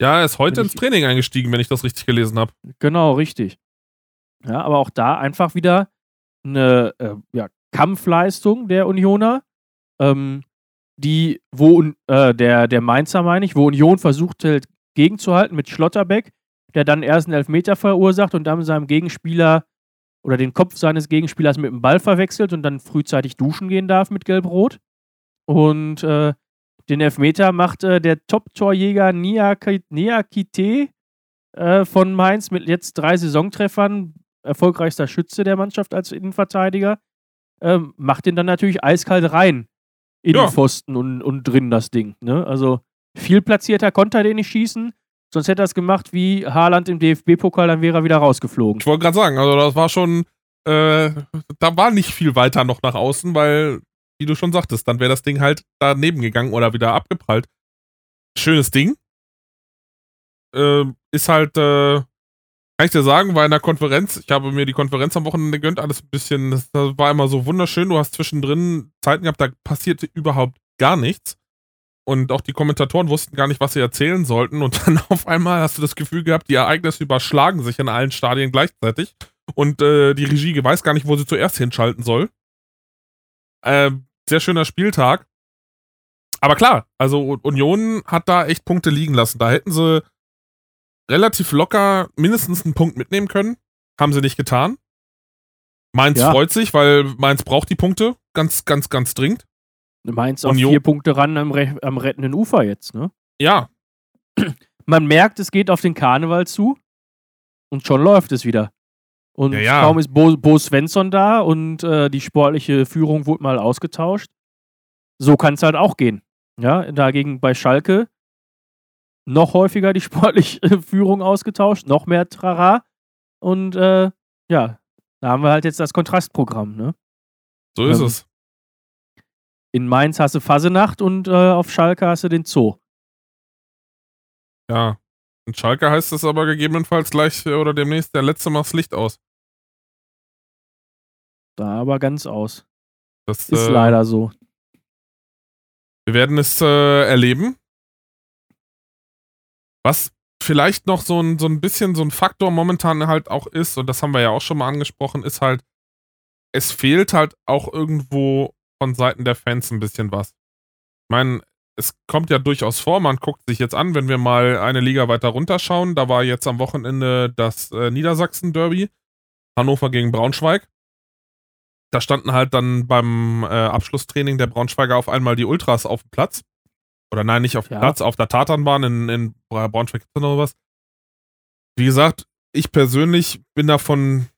ja, er ist heute Wenn ins Training eingestiegen, wenn ich das richtig gelesen habe. Genau, richtig. Ja, aber auch da einfach wieder eine äh, ja, Kampfleistung der Unioner, ähm, die, wo äh, der, der Mainzer, meine ich, wo Union versucht halt gegenzuhalten mit Schlotterbeck, der dann erst einen Elfmeter verursacht und dann seinem Gegenspieler oder den Kopf seines Gegenspielers mit dem Ball verwechselt und dann frühzeitig duschen gehen darf mit Gelb-Rot. Und äh, den Elfmeter macht äh, der Top-Torjäger Niaki- Niakite äh, von Mainz mit jetzt drei Saisontreffern, erfolgreichster Schütze der Mannschaft als Innenverteidiger, ähm, macht den dann natürlich eiskalt rein in Ja. den Pfosten und, und drin das Ding. Ne? Also viel platzierter konnte er den nicht schießen, sonst hätte er es gemacht wie Haaland im DFB-Pokal, dann wäre er wieder rausgeflogen. Ich wollte gerade sagen, also das war schon, äh, da war nicht viel weiter noch nach außen, weil, wie du schon sagtest, dann wäre das Ding halt daneben gegangen oder wieder abgeprallt. Schönes Ding. Äh, ist halt, äh, kann ich dir sagen, war in der Konferenz, ich habe mir die Konferenz am Wochenende gegönnt, alles ein bisschen, das war immer so wunderschön, du hast zwischendrin Zeiten gehabt, da passierte überhaupt gar nichts. Und auch die Kommentatoren wussten gar nicht, was sie erzählen sollten. Und dann auf einmal hast du das Gefühl gehabt, die Ereignisse überschlagen sich in allen Stadien gleichzeitig. Und äh, die Regie weiß gar nicht, wo sie zuerst hinschalten soll. Äh, sehr schöner Spieltag. Aber klar, also Union hat da echt Punkte liegen lassen. Da hätten sie relativ locker mindestens einen Punkt mitnehmen können. Haben sie nicht getan. Mainz Ja. freut sich, weil Mainz braucht die Punkte ganz, ganz, ganz dringend. Mainz auf Union- vier Punkte ran am, am rettenden Ufer jetzt. Ne? Ja, Man merkt, es geht auf den Karneval zu und schon läuft es wieder. Und Ja, ja. kaum ist Bo, Bo Svensson da und äh, die sportliche Führung wurde mal ausgetauscht. So kann es halt auch gehen. Ja, dagegen bei Schalke noch häufiger die sportliche Führung ausgetauscht, noch mehr Trara. Und äh, ja, da haben wir halt jetzt das Kontrastprogramm. Ne? so ist Ähm, es. In Mainz hast du Fasenacht und äh, auf Schalke hast du den Zoo. Ja. In Schalke heißt es aber gegebenenfalls gleich äh, oder demnächst der letzte macht das Licht aus. Da aber ganz aus. Das, Ist äh, leider so. Wir werden es äh, erleben. Was vielleicht noch so ein, so ein bisschen so ein Faktor momentan halt auch ist, und das haben wir ja auch schon mal angesprochen, ist halt, es fehlt halt auch irgendwo von Seiten der Fans ein bisschen was. Ich meine, es kommt ja durchaus vor, man guckt sich jetzt an, wenn wir mal eine Liga weiter runterschauen, da war jetzt am Wochenende das äh, Niedersachsen-Derby, Hannover gegen Braunschweig. Da standen halt dann beim äh, Abschlusstraining der Braunschweiger auf einmal die Ultras auf dem Platz. Oder nein, nicht auf dem Ja. Platz, auf der Tatanbahn in, in Braunschweig noch was. Wie gesagt, ich persönlich bin davon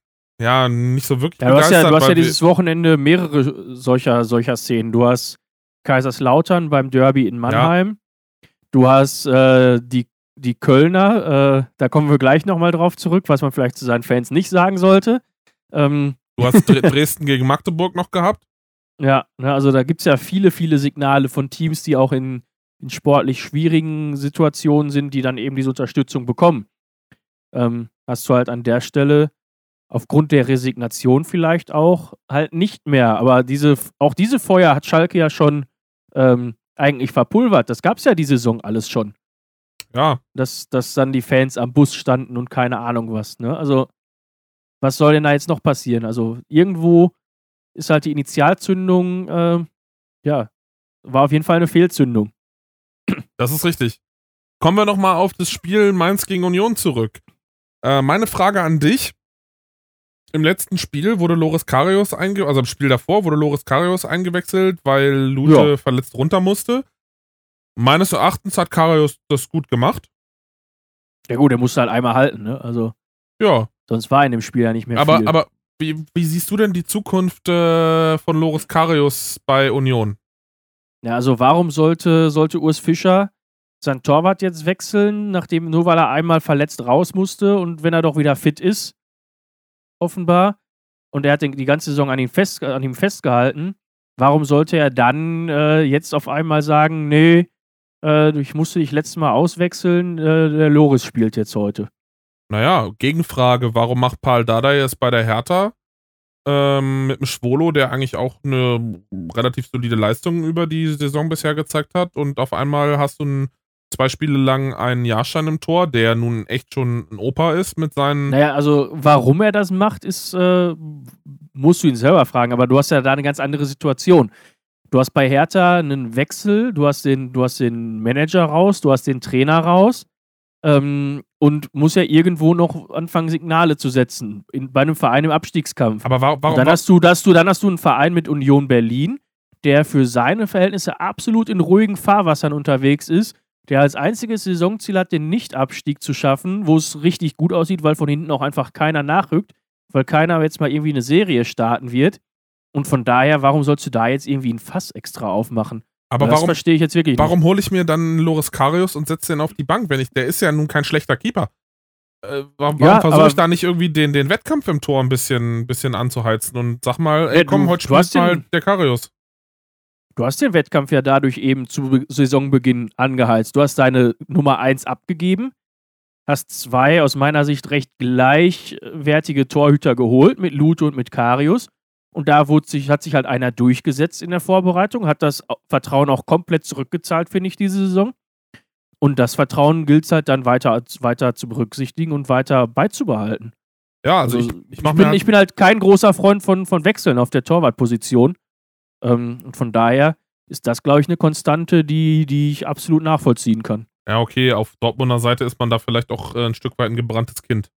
ja nicht so wirklich Ja, du hast ja, du hast ja dieses Wochenende mehrere solcher, solcher Szenen. Du hast Kaiserslautern beim Derby in Mannheim. Du hast äh, die, die Kölner, äh, da kommen wir gleich nochmal drauf zurück, was man vielleicht zu seinen Fans nicht sagen sollte. Ähm, Du hast Dre Dresden gegen Magdeburg noch gehabt. ja, ne, also da gibt es ja viele, viele Signale von Teams, die auch in, in sportlich schwierigen Situationen sind, die dann eben diese Unterstützung bekommen. Ähm, hast du halt an der Stelle aufgrund der Resignation vielleicht auch halt nicht mehr. Aber diese, auch diese Feuer hat Schalke ja schon ähm, eigentlich verpulvert. Das gab es ja die Saison alles schon. Ja, Dass, dass dann die Fans am Bus standen und keine Ahnung was. Ne? Also, was soll denn da jetzt noch passieren? Also, irgendwo ist halt die Initialzündung, äh, ja, war auf jeden Fall eine Fehlzündung. das ist richtig. Kommen wir nochmal auf das Spiel Mainz gegen Union zurück. Äh, meine Frage an dich. Im letzten Spiel wurde Loris Karius einge also im Spiel davor wurde Loris Karius eingewechselt, weil Lute Ja. verletzt runter musste. Meines Erachtens hat Karius das gut gemacht. Ja, gut, der musste halt einmal halten, ne? Also, Ja. Sonst war in dem Spiel ja nicht mehr Aber, viel. aber wie, wie siehst du denn die Zukunft äh, von Loris Karius bei Union? Ja, also warum sollte, sollte Urs Fischer sein Torwart jetzt wechseln, nachdem nur weil er einmal verletzt raus musste und wenn er doch wieder fit ist, offenbar, und er hat den, die ganze Saison an, ihn fest, an ihm festgehalten, warum sollte er dann äh, jetzt auf einmal sagen, nee, äh, ich musste dich letztes Mal auswechseln, äh, der Loris spielt jetzt heute. Naja, Gegenfrage, warum macht Paul Dardai es bei der Hertha ähm, mit dem Schwolo, der eigentlich auch eine relativ solide Leistung über die Saison bisher gezeigt hat? Und auf einmal hast du ein, zwei Spiele lang einen Jahrstein im Tor, der nun echt schon ein Opa ist mit seinen... Naja, also warum er das macht, ist, äh, musst du ihn selber fragen, aber du hast ja da eine ganz andere Situation. Du hast bei Hertha einen Wechsel, du hast den, du hast den Manager raus, du hast den Trainer raus ähm, und musst ja irgendwo noch anfangen, Signale zu setzen in, bei einem Verein im Abstiegskampf. Aber warum... dann hast du, dass du, dann hast du einen Verein mit Union Berlin, der für seine Verhältnisse absolut in ruhigen Fahrwassern unterwegs ist, der als einziges Saisonziel hat, den Nicht-Abstieg zu schaffen, wo es richtig gut aussieht, weil von hinten auch einfach keiner nachrückt, weil keiner jetzt mal irgendwie eine Serie starten wird. Und von daher, warum sollst du da jetzt irgendwie ein Fass extra aufmachen? aber das warum, verstehe ich jetzt wirklich warum hole ich mir dann Loris Karius und setze den auf die Bank, wenn ich... Der ist ja nun kein schlechter Keeper. Äh, warum Ja, versuche ich da nicht irgendwie den, den Wettkampf im Tor ein bisschen, bisschen anzuheizen und sag mal, ey komm, du- heute spielt mal der Karius. Du hast den Wettkampf ja dadurch eben zu Be Saisonbeginn angeheizt. Du hast deine Nummer 1 abgegeben, hast zwei aus meiner Sicht recht gleichwertige Torhüter geholt mit Lute und mit Karius. Und da wurde sich, hat sich halt einer durchgesetzt in der Vorbereitung, hat das Vertrauen auch komplett zurückgezahlt, finde ich, diese Saison. Und das Vertrauen gilt es halt dann weiter, weiter zu berücksichtigen und weiter beizubehalten. Ja, also, Also, ich, ich ich, bin, halt- ich bin halt kein großer Freund von, von Wechseln auf der Torwartposition. Ähm, und von daher ist das, glaube ich, eine Konstante, die, die ich absolut nachvollziehen kann. Ja, okay, auf Dortmunder Seite ist man da vielleicht auch äh, ein Stück weit ein gebranntes Kind.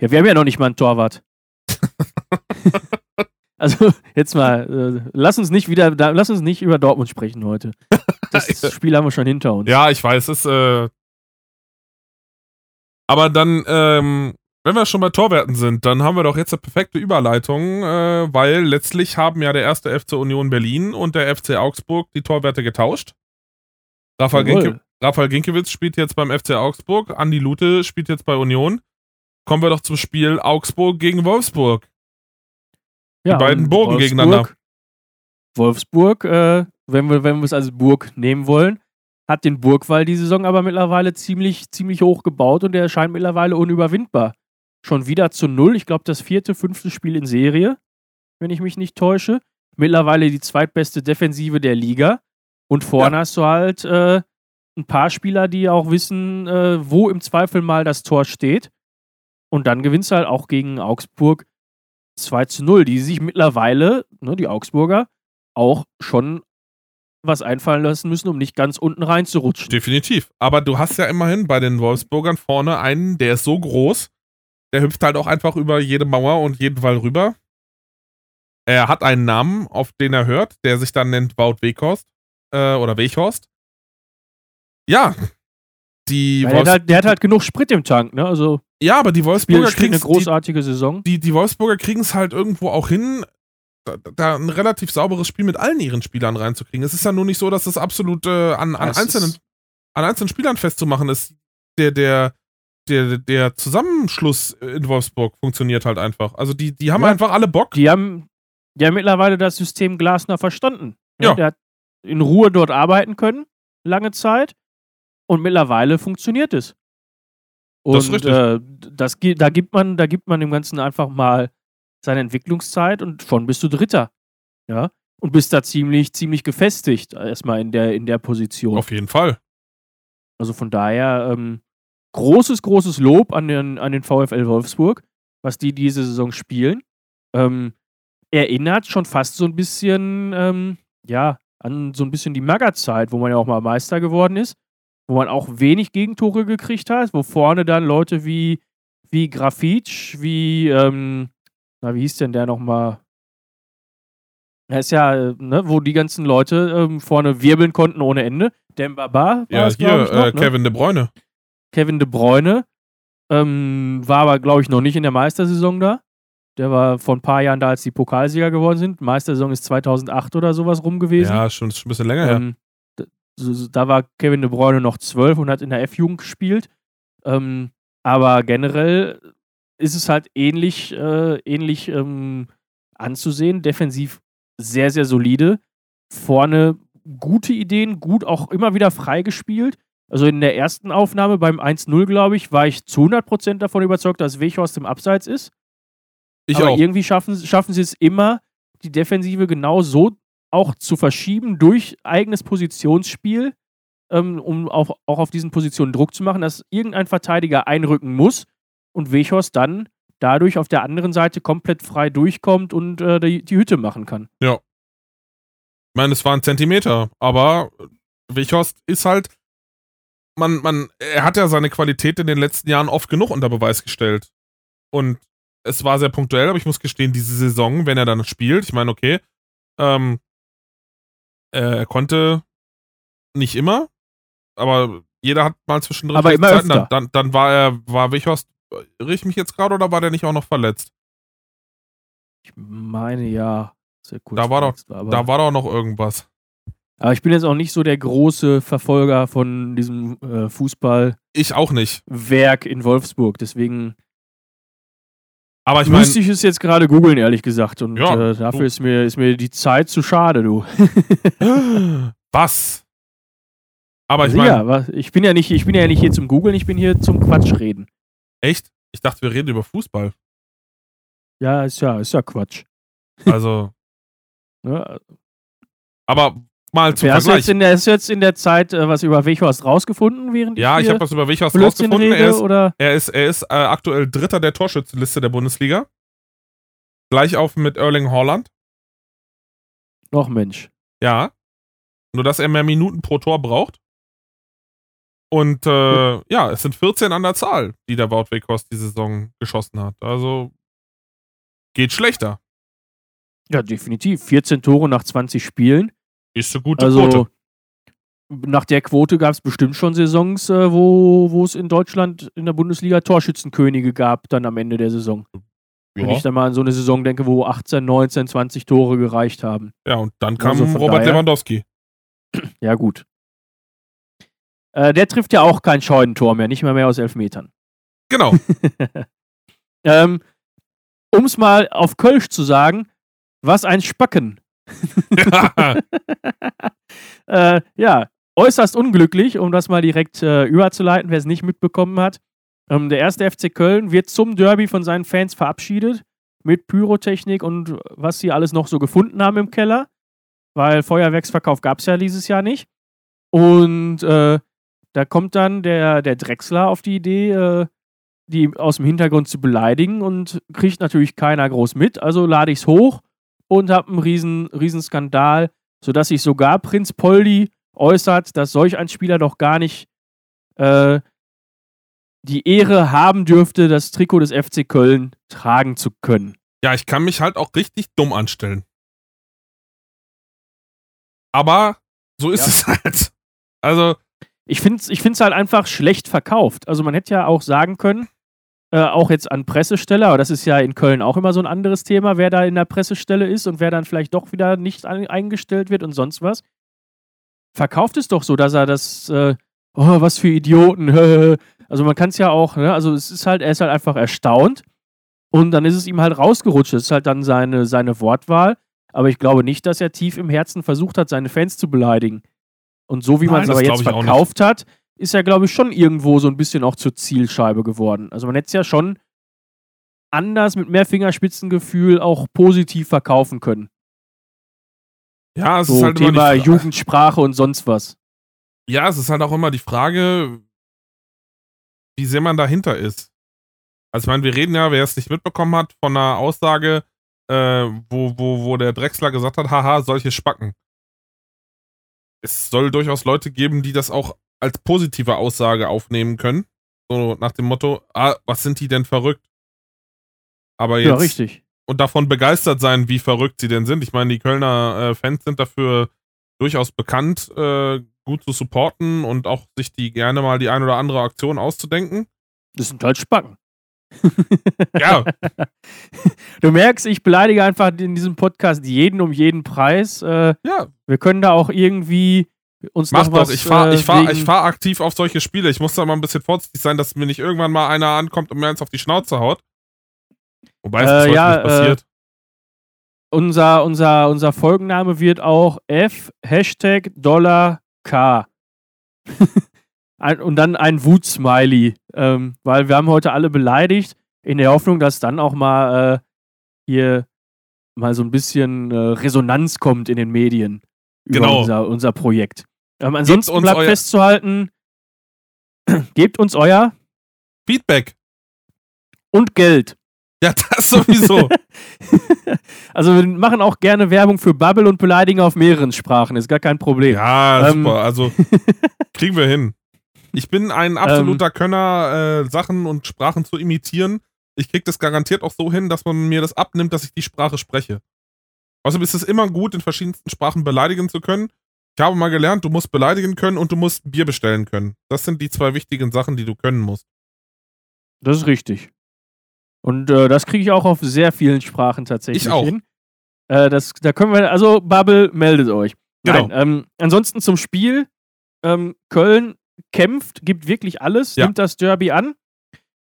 Ja, wir haben ja noch nicht mal einen Torwart. also, jetzt mal, äh, lass uns nicht wieder, da, lass uns nicht über Dortmund sprechen heute. Das Spiel haben wir schon hinter uns. Ja, ich weiß, es ist. Äh Aber dann, ähm, wenn wir schon bei Torwerten sind, dann haben wir doch jetzt eine perfekte Überleitung, äh, weil letztlich haben ja der erste FC Union Berlin und der FC Augsburg die Torwerte getauscht. Rafael. Ginke, Rafael Ginkiewicz spielt jetzt beim FC Augsburg, Andi Lute spielt jetzt bei Union. Kommen wir doch zum Spiel Augsburg gegen Wolfsburg. Ja, beiden und Burgen Wolfsburg- gegeneinander. Wolfsburg, äh, wenn wir, wenn wir es als Burg nehmen wollen, hat den Burgwall die Saison aber mittlerweile ziemlich, ziemlich hoch gebaut und der erscheint mittlerweile unüberwindbar. Schon wieder zu null. Ich glaube, das vierte, fünfte Spiel in Serie, wenn ich mich nicht täusche. Mittlerweile die zweitbeste Defensive der Liga. Und vorne hast du halt äh, ein paar Spieler, die auch wissen, äh, wo im Zweifel mal das Tor steht. Und dann gewinnst du halt auch gegen Augsburg 2 zu 0, die sich mittlerweile, ne, die Augsburger, auch schon was einfallen lassen müssen, um nicht ganz unten reinzurutschen. Definitiv. Aber du hast ja immerhin bei den Wolfsburgern vorne einen, der ist so groß, der hüpft halt auch einfach über jede Mauer und jeden Wall rüber. Er hat einen Namen, auf den er hört, der sich dann nennt Wout Weghorst äh, oder Weghorst. Ja. Die der, hat halt, der hat halt genug Sprit im Tank, ne? Also ja, aber die Wolfsburger eine kriegen die, großartige Saison. die, die Wolfsburger kriegen es halt irgendwo auch hin, da, da ein relativ sauberes Spiel mit allen ihren Spielern reinzukriegen. Es ist ja nur nicht so, dass es absolut äh, an, an, einzelnen, an einzelnen Spielern festzumachen ist. Der, der, der, der Zusammenschluss in Wolfsburg funktioniert halt einfach. Also die, die haben Ja. einfach alle Bock. Die haben, haben mittlerweile das System Glasner verstanden. ne? Ja. Der hat in Ruhe dort arbeiten können, lange Zeit. Und mittlerweile funktioniert es. Und Das ist richtig. Äh, das, da, gibt man, da gibt man dem Ganzen einfach mal seine Entwicklungszeit und schon bist du Dritter. Ja. Und bist da ziemlich, ziemlich gefestigt, erstmal in der, in der Position. Auf jeden Fall. Also von daher ähm, großes, großes Lob an den, an den VfL Wolfsburg, was die diese Saison spielen. Ähm, erinnert schon fast so ein bisschen, ähm, ja, an so ein bisschen die Magger-Zeit, wo man ja auch mal Meister geworden ist, wo man auch wenig Gegentore gekriegt hat, wo vorne dann Leute wie, wie Grafitsch, wie, ähm, na, wie hieß denn der nochmal? Er ist ja, ne, wo die ganzen Leute ähm, vorne wirbeln konnten ohne Ende. Dembaba war Ja, es, hier, noch, äh, ne? Kevin De Bruyne. Kevin De Bruyne. Ähm, war aber, glaube ich, noch nicht in der Meistersaison da. Der war vor ein paar Jahren da, als die Pokalsieger geworden sind. Meistersaison ist 2008 oder sowas rum gewesen. Ja, schon, schon ein bisschen länger her. Ähm, d- so- so- da war Kevin De Bruyne noch zwölf und hat in der F-Jugend gespielt. Ähm, aber generell ist es halt ähnlich, äh, ähnlich ähm, anzusehen. Defensiv sehr, sehr solide. Vorne gute Ideen, gut auch immer wieder freigespielt. Also in der ersten Aufnahme beim 1-0, glaube ich, war ich zu 100% davon überzeugt, dass Weghorst im Abseits ist. Ich aber auch. irgendwie schaffen, schaffen sie es immer, die Defensive genau so auch zu verschieben durch eigenes Positionsspiel, ähm, um auch, auch auf diesen Positionen Druck zu machen, dass irgendein Verteidiger einrücken muss und Weghorst dann dadurch auf der anderen Seite komplett frei durchkommt und äh, die, die Hütte machen kann. Ich meine, es waren Zentimeter, aber Wichhorst ist halt, man, man, er hat ja seine Qualität in den letzten Jahren oft genug unter Beweis gestellt. Und es war sehr punktuell, aber ich muss gestehen, diese Saison, wenn er dann spielt, ich meine, okay, ähm, äh, er konnte nicht immer, aber jeder hat mal zwischendrin Aber immer Zeiten. Dann, öfter. dann, dann war er, war Wichhorst, irre ich mich jetzt gerade oder war der nicht auch noch verletzt? Ich meine ja. Sehr kurz Da war doch- Da war doch noch irgendwas. Aber ich bin jetzt auch nicht so der große Verfolger von diesem äh, Fußballwerk Ich auch nicht. in Wolfsburg. Deswegen Aber ich meine, Müsste ich es jetzt gerade googeln, ehrlich gesagt. Und Ja, äh, dafür ist mir, ist mir die Zeit zu schade, du. Was? Aber ich meine, ja, ich bin ja nicht, ich bin ja nicht hier zum Googeln, ich bin hier zum Quatsch reden. echt? Ich dachte, wir reden über Fußball. Ja, ist ja, ist ja Quatsch. Also, Ne? aber mal zum hast du Vergleich. jetzt in der, hast du jetzt in der Zeit äh, was über Weghorst rausgefunden, während Ja, ich habe was über Blödsinn rausgefunden. Er ist, oder? er ist, er ist äh, aktuell Dritter der Torschützenliste der Bundesliga. Gleich auf mit Erling Haaland. Noch Mensch. Ja. Nur, dass er mehr Minuten pro Tor braucht. Und äh, ja, es sind 14 an der Zahl, die der Wout Weghorst die Saison geschossen hat. Also geht schlechter. Ja, definitiv. 14 Tore nach 20 Spielen. Ist eine gute Also Quote. nach der Quote gab es bestimmt schon Saisons, äh, wo, es in Deutschland in der Bundesliga Torschützenkönige gab, dann am Ende der Saison. Wenn Ja. ich dann mal an so eine Saison denke, wo 18, 19, 20 Tore gereicht haben. ja, und dann kam Also von Robert daher- Lewandowski. Ja, gut. Äh, der trifft ja auch kein Scheunentor mehr, nicht mal mehr aus elf Metern. Genau. Ähm, um es mal auf Kölsch zu sagen, was ein Spacken. äh, ja, äußerst unglücklich, um das mal direkt äh, überzuleiten, wer es nicht mitbekommen hat. Ähm, der erste FC Köln wird zum Derby von seinen Fans verabschiedet mit Pyrotechnik und was sie alles noch so gefunden haben im Keller, weil Feuerwerksverkauf gab es ja dieses Jahr nicht. Und äh, da kommt dann der, der Drechsler auf die Idee, äh, die aus dem Hintergrund zu beleidigen und kriegt natürlich keiner groß mit. Also lade ich es hoch und habe einen riesen, riesen Skandal, sodass sich sogar Prinz Poldi äußert, dass solch ein Spieler doch gar nicht äh, die Ehre haben dürfte, das Trikot des FC Köln tragen zu können. Ja, ich kann mich halt auch richtig dumm anstellen. Aber so ist Ja. es halt. Also, Ich finde es ich find's halt einfach schlecht verkauft. Also man hätte ja auch sagen können, äh, auch jetzt an Pressestelle, aber das ist ja in Köln auch immer so ein anderes Thema, wer da in der Pressestelle ist und wer dann vielleicht doch wieder nicht ein eingestellt wird und sonst was. Verkauft es doch so, dass er das, äh, oh, was für Idioten, also man kann es ja auch, ne? also es ist halt, er ist halt einfach erstaunt und dann ist es ihm halt rausgerutscht. Das ist halt dann seine, seine Wortwahl, aber ich glaube nicht, dass er tief im Herzen versucht hat, seine Fans zu beleidigen. Und so wie man es aber jetzt verkauft hat, ist er, glaube ich, schon irgendwo so ein bisschen auch zur Zielscheibe geworden. Also man hätte es ja schon anders mit mehr Fingerspitzengefühl auch positiv verkaufen können. ja, es So ist halt immer Thema Fra- Jugendsprache und sonst was. Ja, es ist halt auch immer die Frage, wie sehr man dahinter ist. Also, ich meine, wir reden ja, wer es nicht mitbekommen hat, von einer Aussage, äh, wo, wo, wo der Drechsler gesagt hat, haha, solche Spacken. Es soll durchaus Leute geben, die das auch als positive Aussage aufnehmen können. So nach dem Motto, ah, was sind die denn verrückt? Aber jetzt Ja, richtig. und davon begeistert sein, wie verrückt sie denn sind. Ich meine, die Kölner äh, Fans sind dafür durchaus bekannt, äh, gut zu supporten und auch sich die gerne mal die ein oder andere Aktion auszudenken. Das sind halt Spacken. Ja, Du merkst, ich beleidige einfach in diesem Podcast jeden um jeden Preis. Äh, ja, wir können da auch irgendwie uns mach doch. was, Ich fahre äh, ich fahr, ich fahr aktiv auf solche Spiele. Ich muss da mal ein bisschen vorsichtig sein, dass mir nicht irgendwann mal einer ankommt und mir eins auf die Schnauze haut. Wobei es Äh, heute ja, nicht passiert. unser, unser, unser Folgenname wird auch F Hashtag Dollar K. Ein- Und dann ein Wut-Smiley. Ähm, weil wir haben heute alle beleidigt, in der Hoffnung, dass dann auch mal äh, hier mal so ein bisschen äh, Resonanz kommt in den Medien über Genau. unser, unser Projekt. Ähm, ansonsten bleibt euer- festzuhalten, gebt uns euer Feedback. und Geld. Ja, das sowieso. also wir machen auch gerne Werbung für Bubble und Beleidigen auf mehreren Sprachen, ist gar kein Problem. ja, Ähm. super. Also kriegen wir hin. Ich bin ein absoluter Könner, äh, Sachen und Sprachen zu imitieren. Ich krieg das garantiert auch so hin, dass man mir das abnimmt, dass ich die Sprache spreche. Außerdem ist es immer gut, in verschiedensten Sprachen beleidigen zu können. Ich habe mal gelernt, du musst beleidigen können und du musst Bier bestellen können. Das sind die zwei wichtigen Sachen, die du können musst. Das ist richtig. Und äh, das kriege ich auch auf sehr vielen Sprachen tatsächlich Ich auch. hin. Äh, das, da können wir, also Bubble, meldet euch. Genau. Nein, ähm, ansonsten zum Spiel. Ähm, Köln kämpft, gibt wirklich alles, Ja. nimmt das Derby an.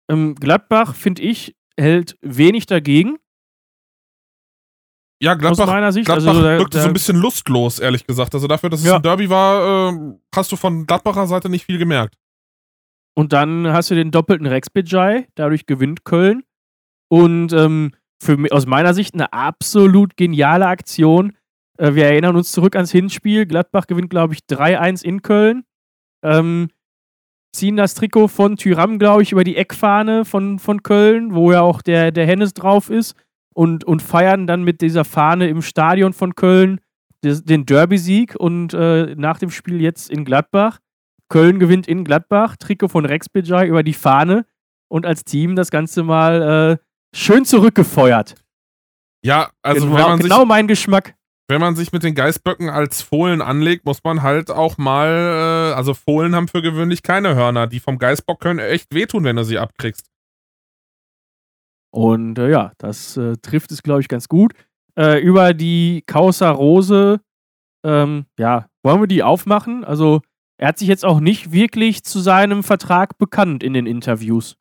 Ähm, Gladbach, finde ich, hält wenig dagegen, Ja, aus Gladbach, meiner Sicht. Gladbach also, da, wirkte da, so ein bisschen lustlos, ehrlich gesagt. Also dafür, dass es Ja. ein Derby war, äh, hast du von Gladbacher Seite nicht viel gemerkt. Und dann hast du den doppelten Rex Bejai, dadurch gewinnt Köln. Und ähm, für, aus meiner Sicht eine absolut geniale Aktion. Äh, wir erinnern uns zurück ans Hinspiel. Gladbach gewinnt, glaube ich, 3-1 in Köln. Ähm, ziehen das Trikot von Tyram, glaube ich, über die Eckfahne von, von Köln, wo ja auch der, der Hennes drauf ist. Und, und feiern dann mit dieser Fahne im Stadion von Köln den Derby-Sieg. Und äh, nach dem Spiel jetzt in Gladbach. Köln gewinnt in Gladbach, Trikot von Rex Bejai über die Fahne und als Team das Ganze mal äh, schön zurückgefeuert. Ja, also genau, wenn, man genau sich, mein Geschmack. wenn man sich mit den Geißböcken als Fohlen anlegt, muss man halt auch mal, äh, also Fohlen haben für gewöhnlich keine Hörner. Die vom Geißbock können echt wehtun, wenn du sie abkriegst. Und äh, ja, das äh, trifft es, glaube ich, ganz gut. Äh, über die Causa Rose, ähm, ja, wollen wir die aufmachen? Also, er hat sich jetzt auch nicht wirklich zu seinem Vertrag bekannt in den Interviews.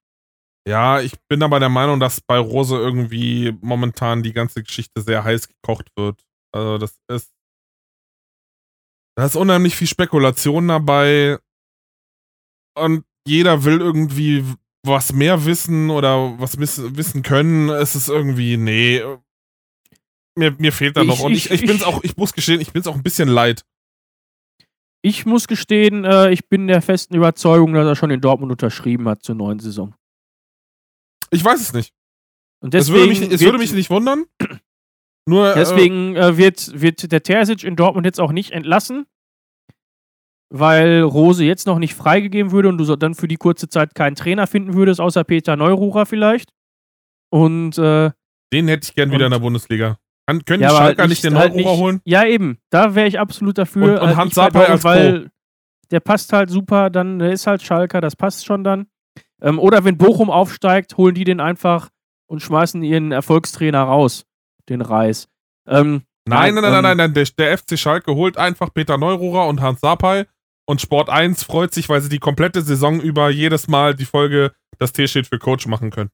Ja, ich bin aber der Meinung, dass bei Rose irgendwie momentan die ganze Geschichte sehr heiß gekocht wird. Also das ist. Da ist unheimlich viel Spekulation dabei. Und jeder will irgendwie was mehr wissen oder was wissen können. Es ist irgendwie, nee. Mir, mir fehlt da Ich- noch. Und ich, ich- ich bin's auch, ich muss gestehen, ich bin's auch ein bisschen leid. Ich muss gestehen, äh, ich bin der festen Überzeugung, dass er schon in Dortmund unterschrieben hat zur neuen Saison. Ich weiß es nicht. Und Es deswegen würde mich, es wird- würde mich nicht wundern. Nur. äh, Deswegen äh, wird, wird der Terzic in Dortmund jetzt auch nicht entlassen, weil Rose jetzt noch nicht freigegeben würde und du dann für die kurze Zeit keinen Trainer finden würdest, außer Peter Neururer vielleicht. Und äh, Den hätte ich gern wieder in der Bundesliga. Kann, können ja, die Schalker nicht den halt Neururer holen? Ja, eben. Da wäre ich absolut dafür. Und- und Äh, Hans Sapai als weil der passt halt super, dann der ist halt Schalker, das passt schon dann. Ähm, oder wenn Bochum aufsteigt, holen die den einfach und schmeißen ihren Erfolgstrainer raus, den Reis. Ähm, Nein, nein, nein, ähm, nein, nein. Der, der FC Schalke holt einfach Peter Neururer und Hans Sapai und Sport 1 freut sich, weil sie die komplette Saison über jedes Mal die Folge Das T steht für Coach machen können.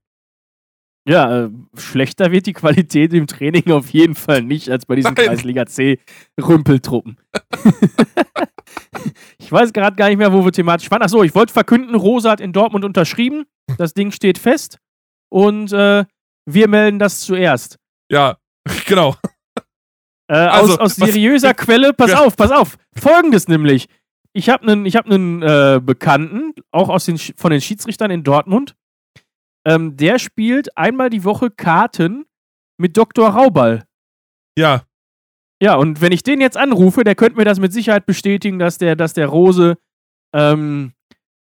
Ja, äh, schlechter wird die Qualität im Training auf jeden Fall nicht als bei diesen Nein. Kreisliga C Rümpeltruppen. ich weiß gerade gar nicht mehr, wo wir thematisch waren. Achso, ich wollte verkünden, Rosa hat in Dortmund unterschrieben. Das Ding steht fest. Und äh, wir melden das zuerst. Ja, genau. Äh, Also, aus, aus was- seriöser Quelle, pass Ja. auf, pass auf. Folgendes nämlich. Ich habe einen hab äh, Bekannten, auch aus den, von den Schiedsrichtern in Dortmund. Ähm, der spielt einmal die Woche Karten mit Dr. Rauball. Ja, Ja, und wenn ich den jetzt anrufe, der könnte mir das mit Sicherheit bestätigen, dass der, dass der Rose ähm,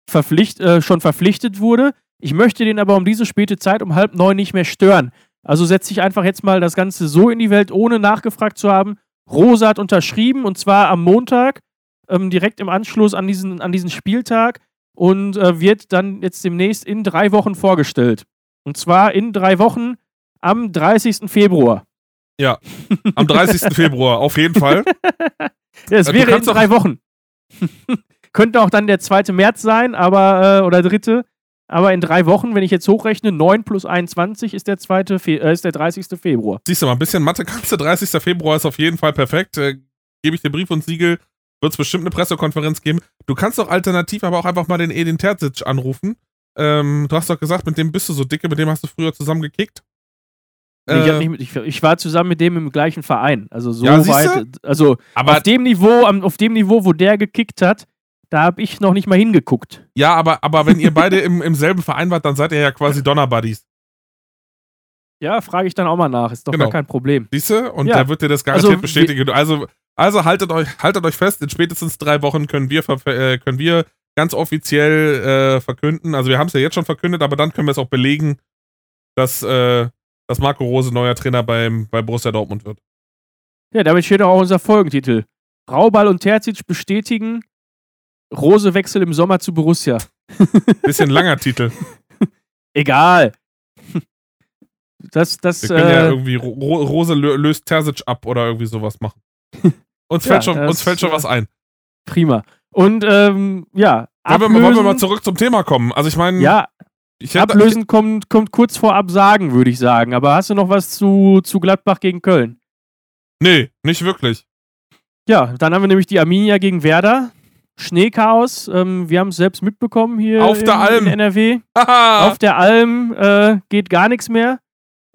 verpflicht, äh, schon verpflichtet wurde. Ich möchte den aber um diese späte Zeit um halb neun nicht mehr stören. Also setze ich einfach jetzt mal das Ganze so in die Welt, ohne nachgefragt zu haben. Rose hat unterschrieben und zwar am Montag, ähm, direkt im Anschluss an diesen, an diesen Spieltag. und äh, wird dann jetzt demnächst in drei Wochen vorgestellt. Und zwar in drei Wochen am 30. Februar. Ja, am 30. Februar, auf jeden Fall. Ja, es Äh, wäre in drei Wochen. Könnte auch dann der 2. März sein, aber, äh, oder 3. Aber in drei Wochen, wenn ich jetzt hochrechne, 9 plus 21 ist der, 2. Fe äh, ist der 30. Februar. Siehst du mal, ein bisschen Mathe kannst du. 30. Februar ist auf jeden Fall perfekt. Äh, Gebe ich dir Brief und Siegel. Wird es bestimmt eine Pressekonferenz geben. Du kannst doch alternativ aber auch einfach mal den Edin Terzic anrufen. Ähm, du hast doch gesagt, mit dem bist du so dicke, mit dem hast du früher zusammen gekickt. Ich, Äh, nicht, mit- ich, ich war zusammen mit dem im gleichen Verein. Also so Ja, weit. Also aber auf dem Niveau, auf dem Niveau, wo der gekickt hat, da habe ich noch nicht mal hingeguckt. ja, aber, aber wenn ihr beide im, im selben Verein wart, dann seid ihr ja quasi Donnerbuddies. Ja, frage ich dann auch mal nach. Ist doch Genau. gar kein Problem. Siehst du? Und Ja. der wird dir das garantiert Also, bestätigen. Also, also haltet euch, haltet euch fest, in spätestens drei Wochen können wir, äh, können wir ganz offiziell äh, verkünden. Also wir haben es ja jetzt schon verkündet, aber dann können wir es auch belegen, dass, äh, dass Marco Rose neuer Trainer beim, bei Borussia Dortmund wird. Ja, damit steht auch unser Folgentitel. Raubal und Terzic bestätigen Rose-Wechsel im Sommer zu Borussia. Bisschen langer Titel. Egal. Das, das, Wir können ja äh, irgendwie Ro Ro- Rose lö löst Terzic ab oder irgendwie sowas machen. Uns Ja, fällt schon, uns fällt schon äh, was ein. prima. Und, ähm, ja. Wollen wir, wollen wir mal zurück zum Thema kommen? Also ich meine, Ja, ich hätte, ablösen kommt, kommt kurz vor Absagen, würde ich sagen. Aber hast du noch was zu, zu Gladbach gegen Köln? nee, nicht wirklich. Ja, dann haben wir nämlich die Arminia gegen Werder. Schneechaos. Ähm, wir haben es selbst mitbekommen hier Auf der in, Alm. in NRW. Auf der Alm äh, geht gar nichts mehr.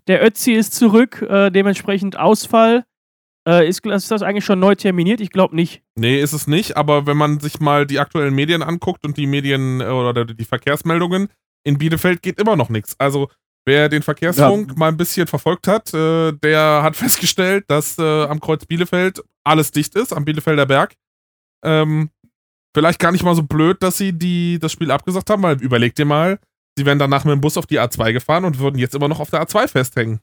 Der Ötzi ist zurück, äh, dementsprechend Ausfall. Äh, ist, ist das eigentlich schon neu terminiert? Ich glaube nicht. Nee, ist es nicht, aber wenn man sich mal die aktuellen Medien anguckt und die Medien äh, oder die Verkehrsmeldungen, in Bielefeld geht immer noch nichts. Also, wer den Verkehrsfunk mal ein bisschen verfolgt hat, äh, der hat festgestellt, dass äh, am Kreuz Bielefeld alles dicht ist, am Bielefelder Berg. Ähm, vielleicht gar nicht mal so blöd, dass sie die, das Spiel abgesagt haben, weil überleg dir mal, sie wären danach mit dem Bus auf die A2 gefahren und würden jetzt immer noch auf der A2 festhängen.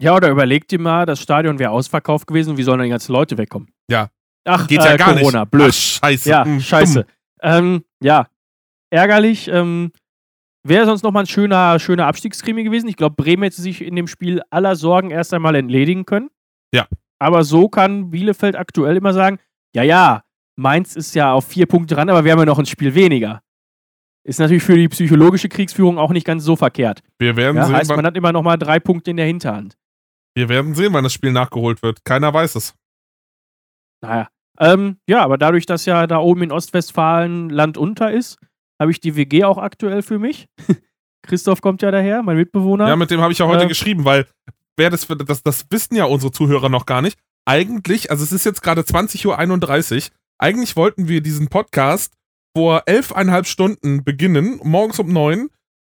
Ja, oder überleg dir mal, das Stadion wäre ausverkauft gewesen. Wie sollen dann die ganzen Leute wegkommen? Ja. Ach, Geht äh, ja gar Corona, nicht. blöd. Ach, scheiße. Ja, Hm, scheiße. dumm. Ähm, ja, ärgerlich. Ähm, Wäre sonst nochmal ein schöner, schöner Abstiegskrimi gewesen. Ich glaube, Bremen hätte sich in dem Spiel aller Sorgen erst einmal entledigen können. Ja. Aber so kann Bielefeld aktuell immer sagen: Ja, ja, Mainz ist ja auf vier Punkte dran, aber wir haben ja noch ein Spiel weniger. Ist natürlich für die psychologische Kriegsführung auch nicht ganz so verkehrt. Wir werden Ja, sehen, heißt, man hat immer nochmal drei Punkte in der Hinterhand. Wir werden sehen, wann das Spiel nachgeholt wird. Keiner weiß es. Naja. Ähm, ja, aber dadurch, dass ja da oben in Ostwestfalen Land unter ist, habe ich die WG auch aktuell für mich. Christoph kommt ja daher, mein Mitbewohner. Ja, mit dem habe ich ja heute Äh, geschrieben, weil wer das, das, das wissen ja unsere Zuhörer noch gar nicht. Eigentlich, also es ist jetzt gerade 20.31 Uhr, eigentlich wollten wir diesen Podcast vor elfeinhalb Stunden beginnen, morgens um neun.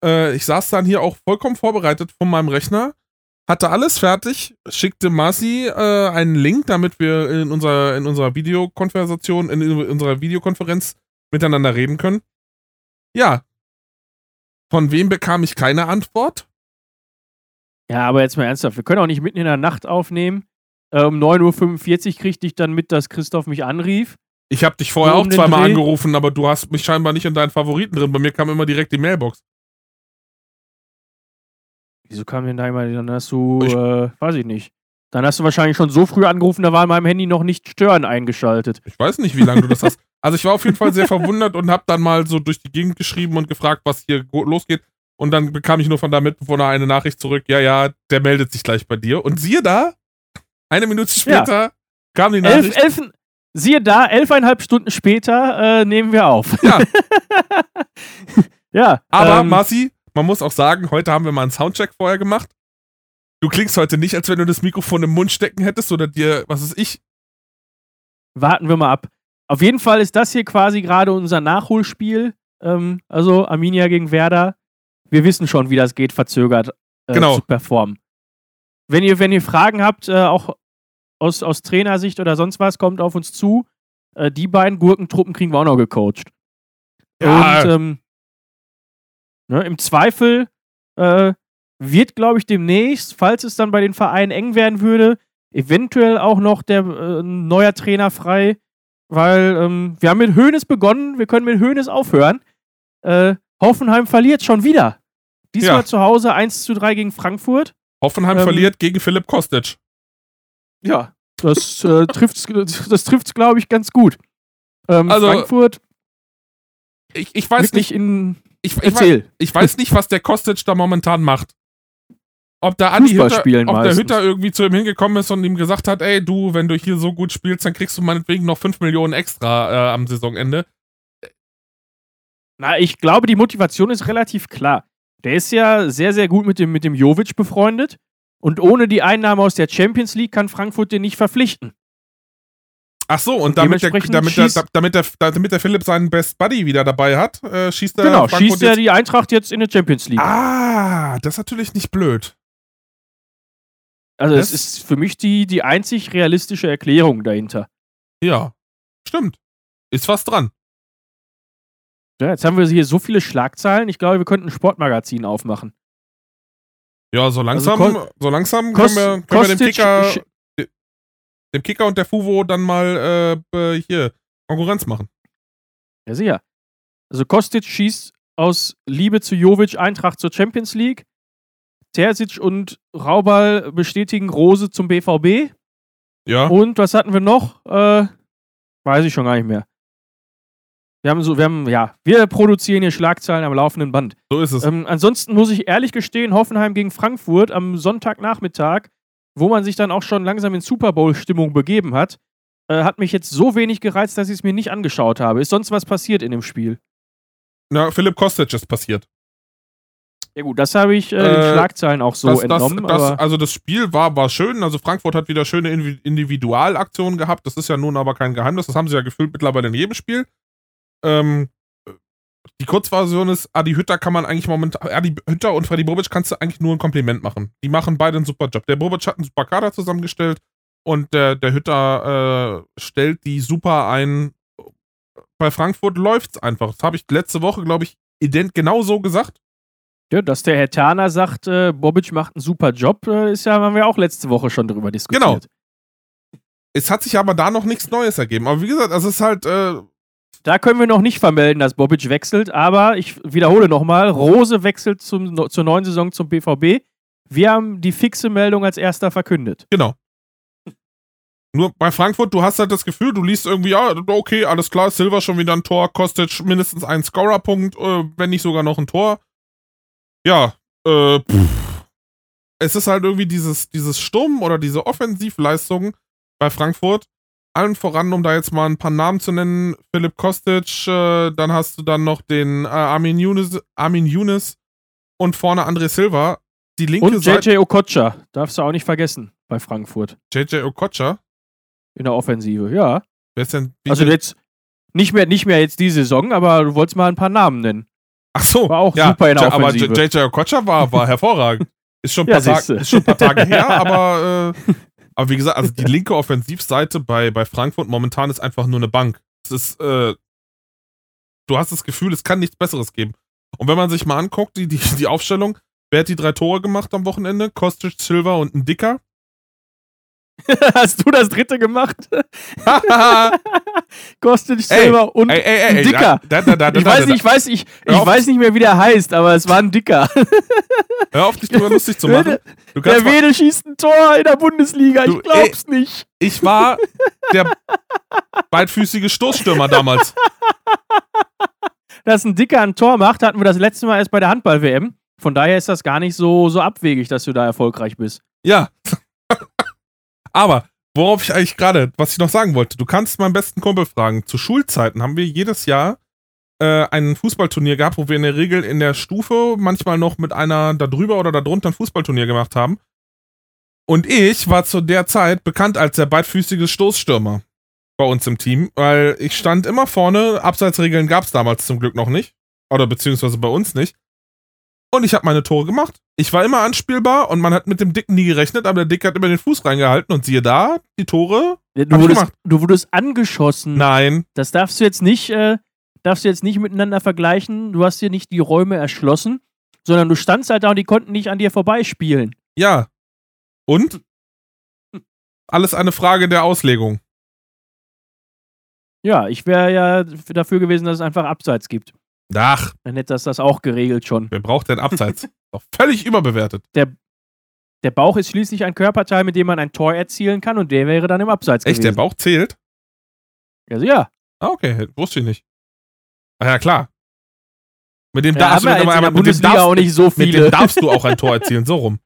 Äh, ich saß dann hier auch vollkommen vorbereitet von meinem Rechner, hatte alles fertig, schickte Marci äh, einen Link, damit wir in unserer, in unserer Videokonversation, in unserer Videokonferenz miteinander reden können. Ja. Von wem bekam ich keine Antwort? Ja, aber jetzt mal ernsthaft, wir können auch nicht mitten in der Nacht aufnehmen. Äh, um 9.45 Uhr kriegte ich dann mit, dass Christoph mich anrief. Ich habe dich vorher auch zweimal Dreh. angerufen, aber du hast mich scheinbar nicht in deinen Favoriten drin. Bei mir kam immer direkt die Mailbox. Wieso kam denn da immer, dann hast du, Ich- äh, weiß ich nicht. Dann hast du wahrscheinlich schon so früh angerufen, da war in meinem Handy noch nicht Stören eingeschaltet. Ich weiß nicht, wie lange du das hast. Also ich war auf jeden Fall sehr verwundert und habe dann mal so durch die Gegend geschrieben und gefragt, was hier losgeht. Und dann bekam ich nur von deinem Mitbewohner eine Nachricht zurück, ja, ja, der meldet sich gleich bei dir. Und siehe da, eine Minute später kam die Elf, Nachricht. elf, siehe da, elfeinhalb Stunden später äh, nehmen wir auf. Ja. ja. Aber ähm, Marci, man muss auch sagen, heute haben wir mal einen Soundcheck vorher gemacht. Du klingst heute nicht, als wenn du das Mikrofon im Mund stecken hättest oder dir, was ist ich, warten wir mal ab. Auf jeden Fall ist das hier quasi gerade unser Nachholspiel. Ähm, also Arminia gegen Werder. Wir wissen schon, wie das geht, verzögert äh, Genau. zu performen. Wenn ihr, wenn ihr Fragen habt, äh, auch aus, aus Trainersicht oder sonst was, kommt auf uns zu. Äh, die beiden Gurkentruppen kriegen wir auch noch gecoacht. Ja. Und ähm, ne, im Zweifel äh, wird, glaube ich, demnächst, falls es dann bei den Vereinen eng werden würde, eventuell auch noch der äh, neuer Trainer frei, weil ähm, wir haben mit Hoeneß begonnen, wir können mit Hoeneß aufhören. Äh, Hoffenheim verliert schon wieder. Diesmal Ja. zu Hause 1 zu 3 gegen Frankfurt. Hoffenheim Ähm, verliert gegen Philipp Kostic. Ja, das äh, trifft das trifft's, glaube ich, ganz gut. Ähm, Also, Frankfurt Ich, ich weiß nicht, in. Ich, ich, weiß, Erzähl. ich weiß nicht, was der Kostic da momentan macht. Ob da Fußball Hütter, spielen ob der meistens. Hütter irgendwie zu ihm hingekommen ist und ihm gesagt hat, ey, du, wenn du hier so gut spielst, dann kriegst du meinetwegen noch 5 Millionen extra äh, am Saisonende. Na, ich glaube, die Motivation ist relativ klar. Der ist ja sehr, sehr gut mit dem, mit dem Jovic befreundet. Und ohne die Einnahme aus der Champions League kann Frankfurt den nicht verpflichten. Ach so, und damit der, damit, der, damit, der, damit der Philipp seinen Best Buddy wieder dabei hat, äh, schießt er genau, Frankfurt schießt er die Eintracht jetzt in der Champions League. Ah, das ist natürlich nicht blöd. also, es das- ist für mich die, die einzig realistische Erklärung dahinter. Ja, stimmt. Ist was dran. Ja, jetzt haben wir hier so viele Schlagzeilen. Ich glaube, wir könnten ein Sportmagazin aufmachen. Ja, so langsam, Kos- so langsam können wir, können wir Kostic Kicker, dem Kicker und der Fuvo dann mal äh, hier Konkurrenz machen. Ja, sicher. Also Kostic schießt aus Liebe zu Jovic Eintracht zur Champions League. Terzic und Raubal bestätigen Rose zum BVB. Ja. Und was hatten wir noch? Äh, weiß ich schon gar nicht mehr. Wir haben so, wir haben, ja, wir produzieren hier Schlagzeilen am laufenden Band. So ist es. Ähm, ansonsten muss ich ehrlich gestehen, Hoffenheim gegen Frankfurt am Sonntagnachmittag, wo man sich dann auch schon langsam in Super Bowl-Stimmung begeben hat, äh, hat mich jetzt so wenig gereizt, dass ich es mir nicht angeschaut habe. Ist sonst was passiert in dem Spiel? Na, Philipp Kostic ist passiert. Ja gut, das habe ich äh, Äh, den Schlagzeilen auch so das, entnommen. das, das, also das Spiel war, war schön. Also Frankfurt hat wieder schöne Indivi- Individualaktionen gehabt. Das ist ja nun aber kein Geheimnis. Das haben sie ja gefühlt mittlerweile in jedem Spiel. Ähm, die Kurzversion ist, Adi Hütter kann man eigentlich momentan, Adi Hütter und Freddy Bobic kannst du eigentlich nur ein Kompliment machen. Die machen beide einen super Job. Der Bobic hat einen super Kader zusammengestellt und der, der Hütter äh, stellt die super ein. Bei Frankfurt läuft's einfach. Das habe ich letzte Woche, glaube ich, ident genau so gesagt. ja, dass der Herr Terner sagt, äh, Bobic macht einen super Job, äh, ist ja, haben wir auch letzte Woche schon drüber diskutiert. Genau. Es hat sich aber da noch nichts Neues ergeben. Aber wie gesagt, also es ist halt, äh, Da können wir noch nicht vermelden, dass Bobic wechselt, aber ich wiederhole nochmal, Rose wechselt zum, zur neuen Saison zum BVB. Wir haben die fixe Meldung als erster verkündet. genau. Nur bei Frankfurt, du hast halt das Gefühl, du liest irgendwie, ja, okay, alles klar, Silva schon wieder ein Tor, kostet mindestens einen Scorerpunkt, äh, wenn nicht sogar noch ein Tor. Ja, äh, pff. es ist halt irgendwie dieses, dieses Sturm oder diese Offensivleistung bei Frankfurt. Allen voran, um da jetzt mal ein paar Namen zu nennen, Philipp Kostic, äh, dann hast du dann noch den äh, Armin Younes, Armin Younes und vorne André Silva. Die linke Und. JJ Okocha, darfst du auch nicht vergessen bei Frankfurt JJ Okocha. in der Offensive. Ja. Wer ist denn? Also jetzt nicht mehr, nicht mehr jetzt die Saison, aber du wolltest mal ein paar Namen nennen. Ach so. war auch ja, super in der Ja, Aber Offensive. JJ Okocha war, war hervorragend. Ist schon, ein Ja, paar Tag, ist schon ein paar Tage her, aber, äh, aber wie gesagt, also die linke Offensivseite bei, bei Frankfurt momentan ist einfach nur eine Bank. Es ist, äh, du hast das Gefühl, es kann nichts Besseres geben. Und wenn man sich mal anguckt, die, die, die Aufstellung, wer hat die drei Tore gemacht am Wochenende? Kostic, Silva und ein Dicker. Hast du das dritte gemacht? Kostet Ey, Silber und ey, ey, ey, Dicker. Da, da, da, ich weiß nicht, ich weiß, ich, ich weiß nicht mehr, wie der heißt, aber es war ein Dicker. Hör auf, dich drüber lustig zu machen. Der Wedel schießt ein Tor in der Bundesliga, Du, ich glaub's nicht. ich war der beidfüßige Stoßstürmer damals. Dass ein Dicker ein Tor macht, hatten wir das letzte Mal erst bei der Handball-WM. Von daher ist das gar nicht so, so abwegig, dass du da erfolgreich bist. Ja. Aber, worauf ich eigentlich gerade, was ich noch sagen wollte, du kannst meinen besten Kumpel fragen. Zu Schulzeiten haben wir jedes Jahr äh, ein Fußballturnier gehabt, wo wir in der Regel in der Stufe manchmal noch mit einer da drüber oder da drunter ein Fußballturnier gemacht haben. Und ich war zu der Zeit bekannt als der beidfüßige Stoßstürmer bei uns im Team, weil ich stand immer vorne. Abseitsregeln gab es damals zum Glück noch nicht. Oder beziehungsweise bei uns nicht. Und ich habe meine Tore gemacht. Ich war immer anspielbar und man hat mit dem Dicken nie gerechnet, aber der Dick hat immer den Fuß reingehalten und siehe da, die Tore. Du ich wurdest, du wurdest angeschossen. Nein. Das darfst du jetzt nicht, äh, darfst du jetzt nicht miteinander vergleichen. Du hast dir nicht die Räume erschlossen, sondern du standst halt da und die konnten nicht an dir vorbeispielen. Ja. Und? Alles eine Frage der Auslegung. Ja, ich wäre ja dafür gewesen, dass es einfach Abseits gibt. Ach, Dann hätte das das auch geregelt schon. wer braucht denn Abseits? Doch völlig überbewertet. Der Bauch ist schließlich ein Körperteil, mit dem man ein Tor erzielen kann und der wäre dann im Abseits Echt, der gewesen. Bauch zählt? Also ja. Ah, okay, wusste ich nicht. Ah ja, klar. Mit dem, Ja, darfst, du, der mit, dem darfst, auch nicht so mit viele. dem darfst du auch ein Tor erzielen, so rum.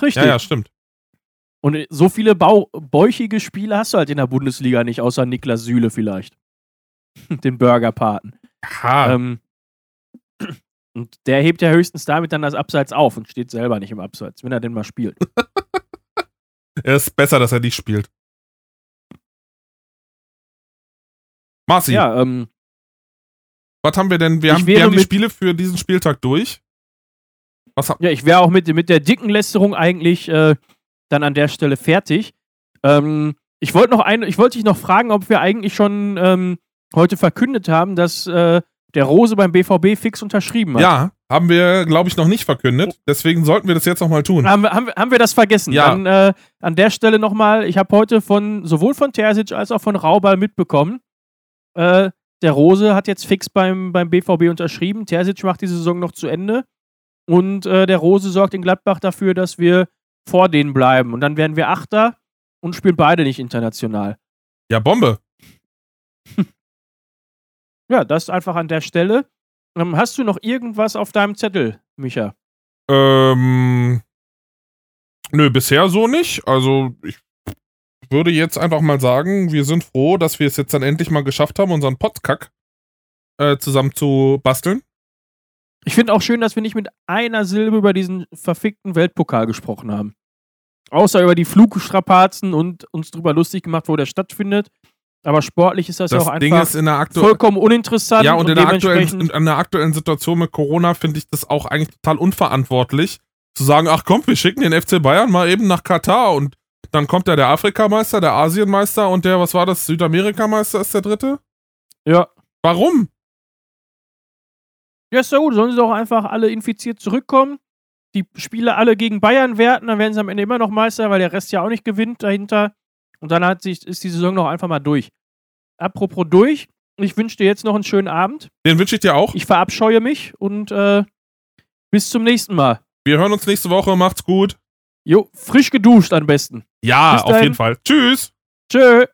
Richtig. Ja, ja, stimmt. Und so viele Bau bäuchige Spieler hast du halt in der Bundesliga nicht, außer Niklas Süle vielleicht. Den Burgerpaten. Ha, Ähm, und der hebt ja höchstens damit dann das Abseits auf und steht selber nicht im Abseits, wenn er denn mal spielt. es ist besser, dass er nicht spielt. Marci, Ja, ähm, was haben wir denn? Wir haben, wir haben die Spiele für diesen Spieltag durch. Was ja ich wäre auch mit, mit der dicken Lästerung eigentlich äh, dann an der Stelle fertig. Ähm, ich wollte noch ein, ich wollte dich noch fragen, ob wir eigentlich schon ähm, heute verkündet haben, dass äh, der Rose beim BVB fix unterschrieben hat. ja, haben wir, glaube ich, noch nicht verkündet. Deswegen sollten wir das jetzt nochmal tun. Haben wir, haben, haben wir das vergessen? Ja. Dann äh, an der Stelle nochmal, ich habe heute von sowohl von Terzic als auch von Raubal mitbekommen, äh, der Rose hat jetzt fix beim, beim BVB unterschrieben. Terzic macht die Saison noch zu Ende. Und äh, der Rose sorgt in Gladbach dafür, dass wir vor denen bleiben. Und dann werden wir Achter und spielen beide nicht international. Ja, Bombe. Ja, das einfach an der Stelle. Ähm, hast du noch irgendwas auf deinem Zettel, Micha? Ähm, nö, bisher so nicht. Also, ich würde jetzt einfach mal sagen, wir sind froh, dass wir es jetzt dann endlich mal geschafft haben, unseren Potkack äh, zusammen zu basteln. Ich finde auch schön, dass wir nicht mit einer Silbe über diesen verfickten Weltpokal gesprochen haben. Außer über die Flugstrapazen und uns drüber lustig gemacht, wo der stattfindet. Aber sportlich ist das, Das ja auch Ding einfach ist in der aktuellen. vollkommen uninteressant. Ja, und in der, aktuellen, in der aktuellen Situation mit Corona finde ich das auch eigentlich total unverantwortlich, zu sagen, ach komm, wir schicken den FC Bayern mal eben nach Katar und dann kommt ja der Afrikameister, der Asienmeister und der, was war das, Südamerikameister ist der dritte? Ja. Warum? Ja, ist ja gut. Sollen sie doch einfach alle infiziert zurückkommen. Die Spiele alle gegen Bayern werten, dann werden sie am Ende immer noch Meister, weil der Rest ja auch nicht gewinnt dahinter. Und dann hat sich, ist die Saison noch einfach mal durch. Apropos durch, ich wünsche dir jetzt noch einen schönen Abend. Den wünsche ich dir auch. Ich verabscheue mich und äh, bis zum nächsten Mal. Wir hören uns nächste Woche. Macht's gut. Jo, frisch geduscht am besten. Ja, auf jeden Fall. Tschüss. Tschö.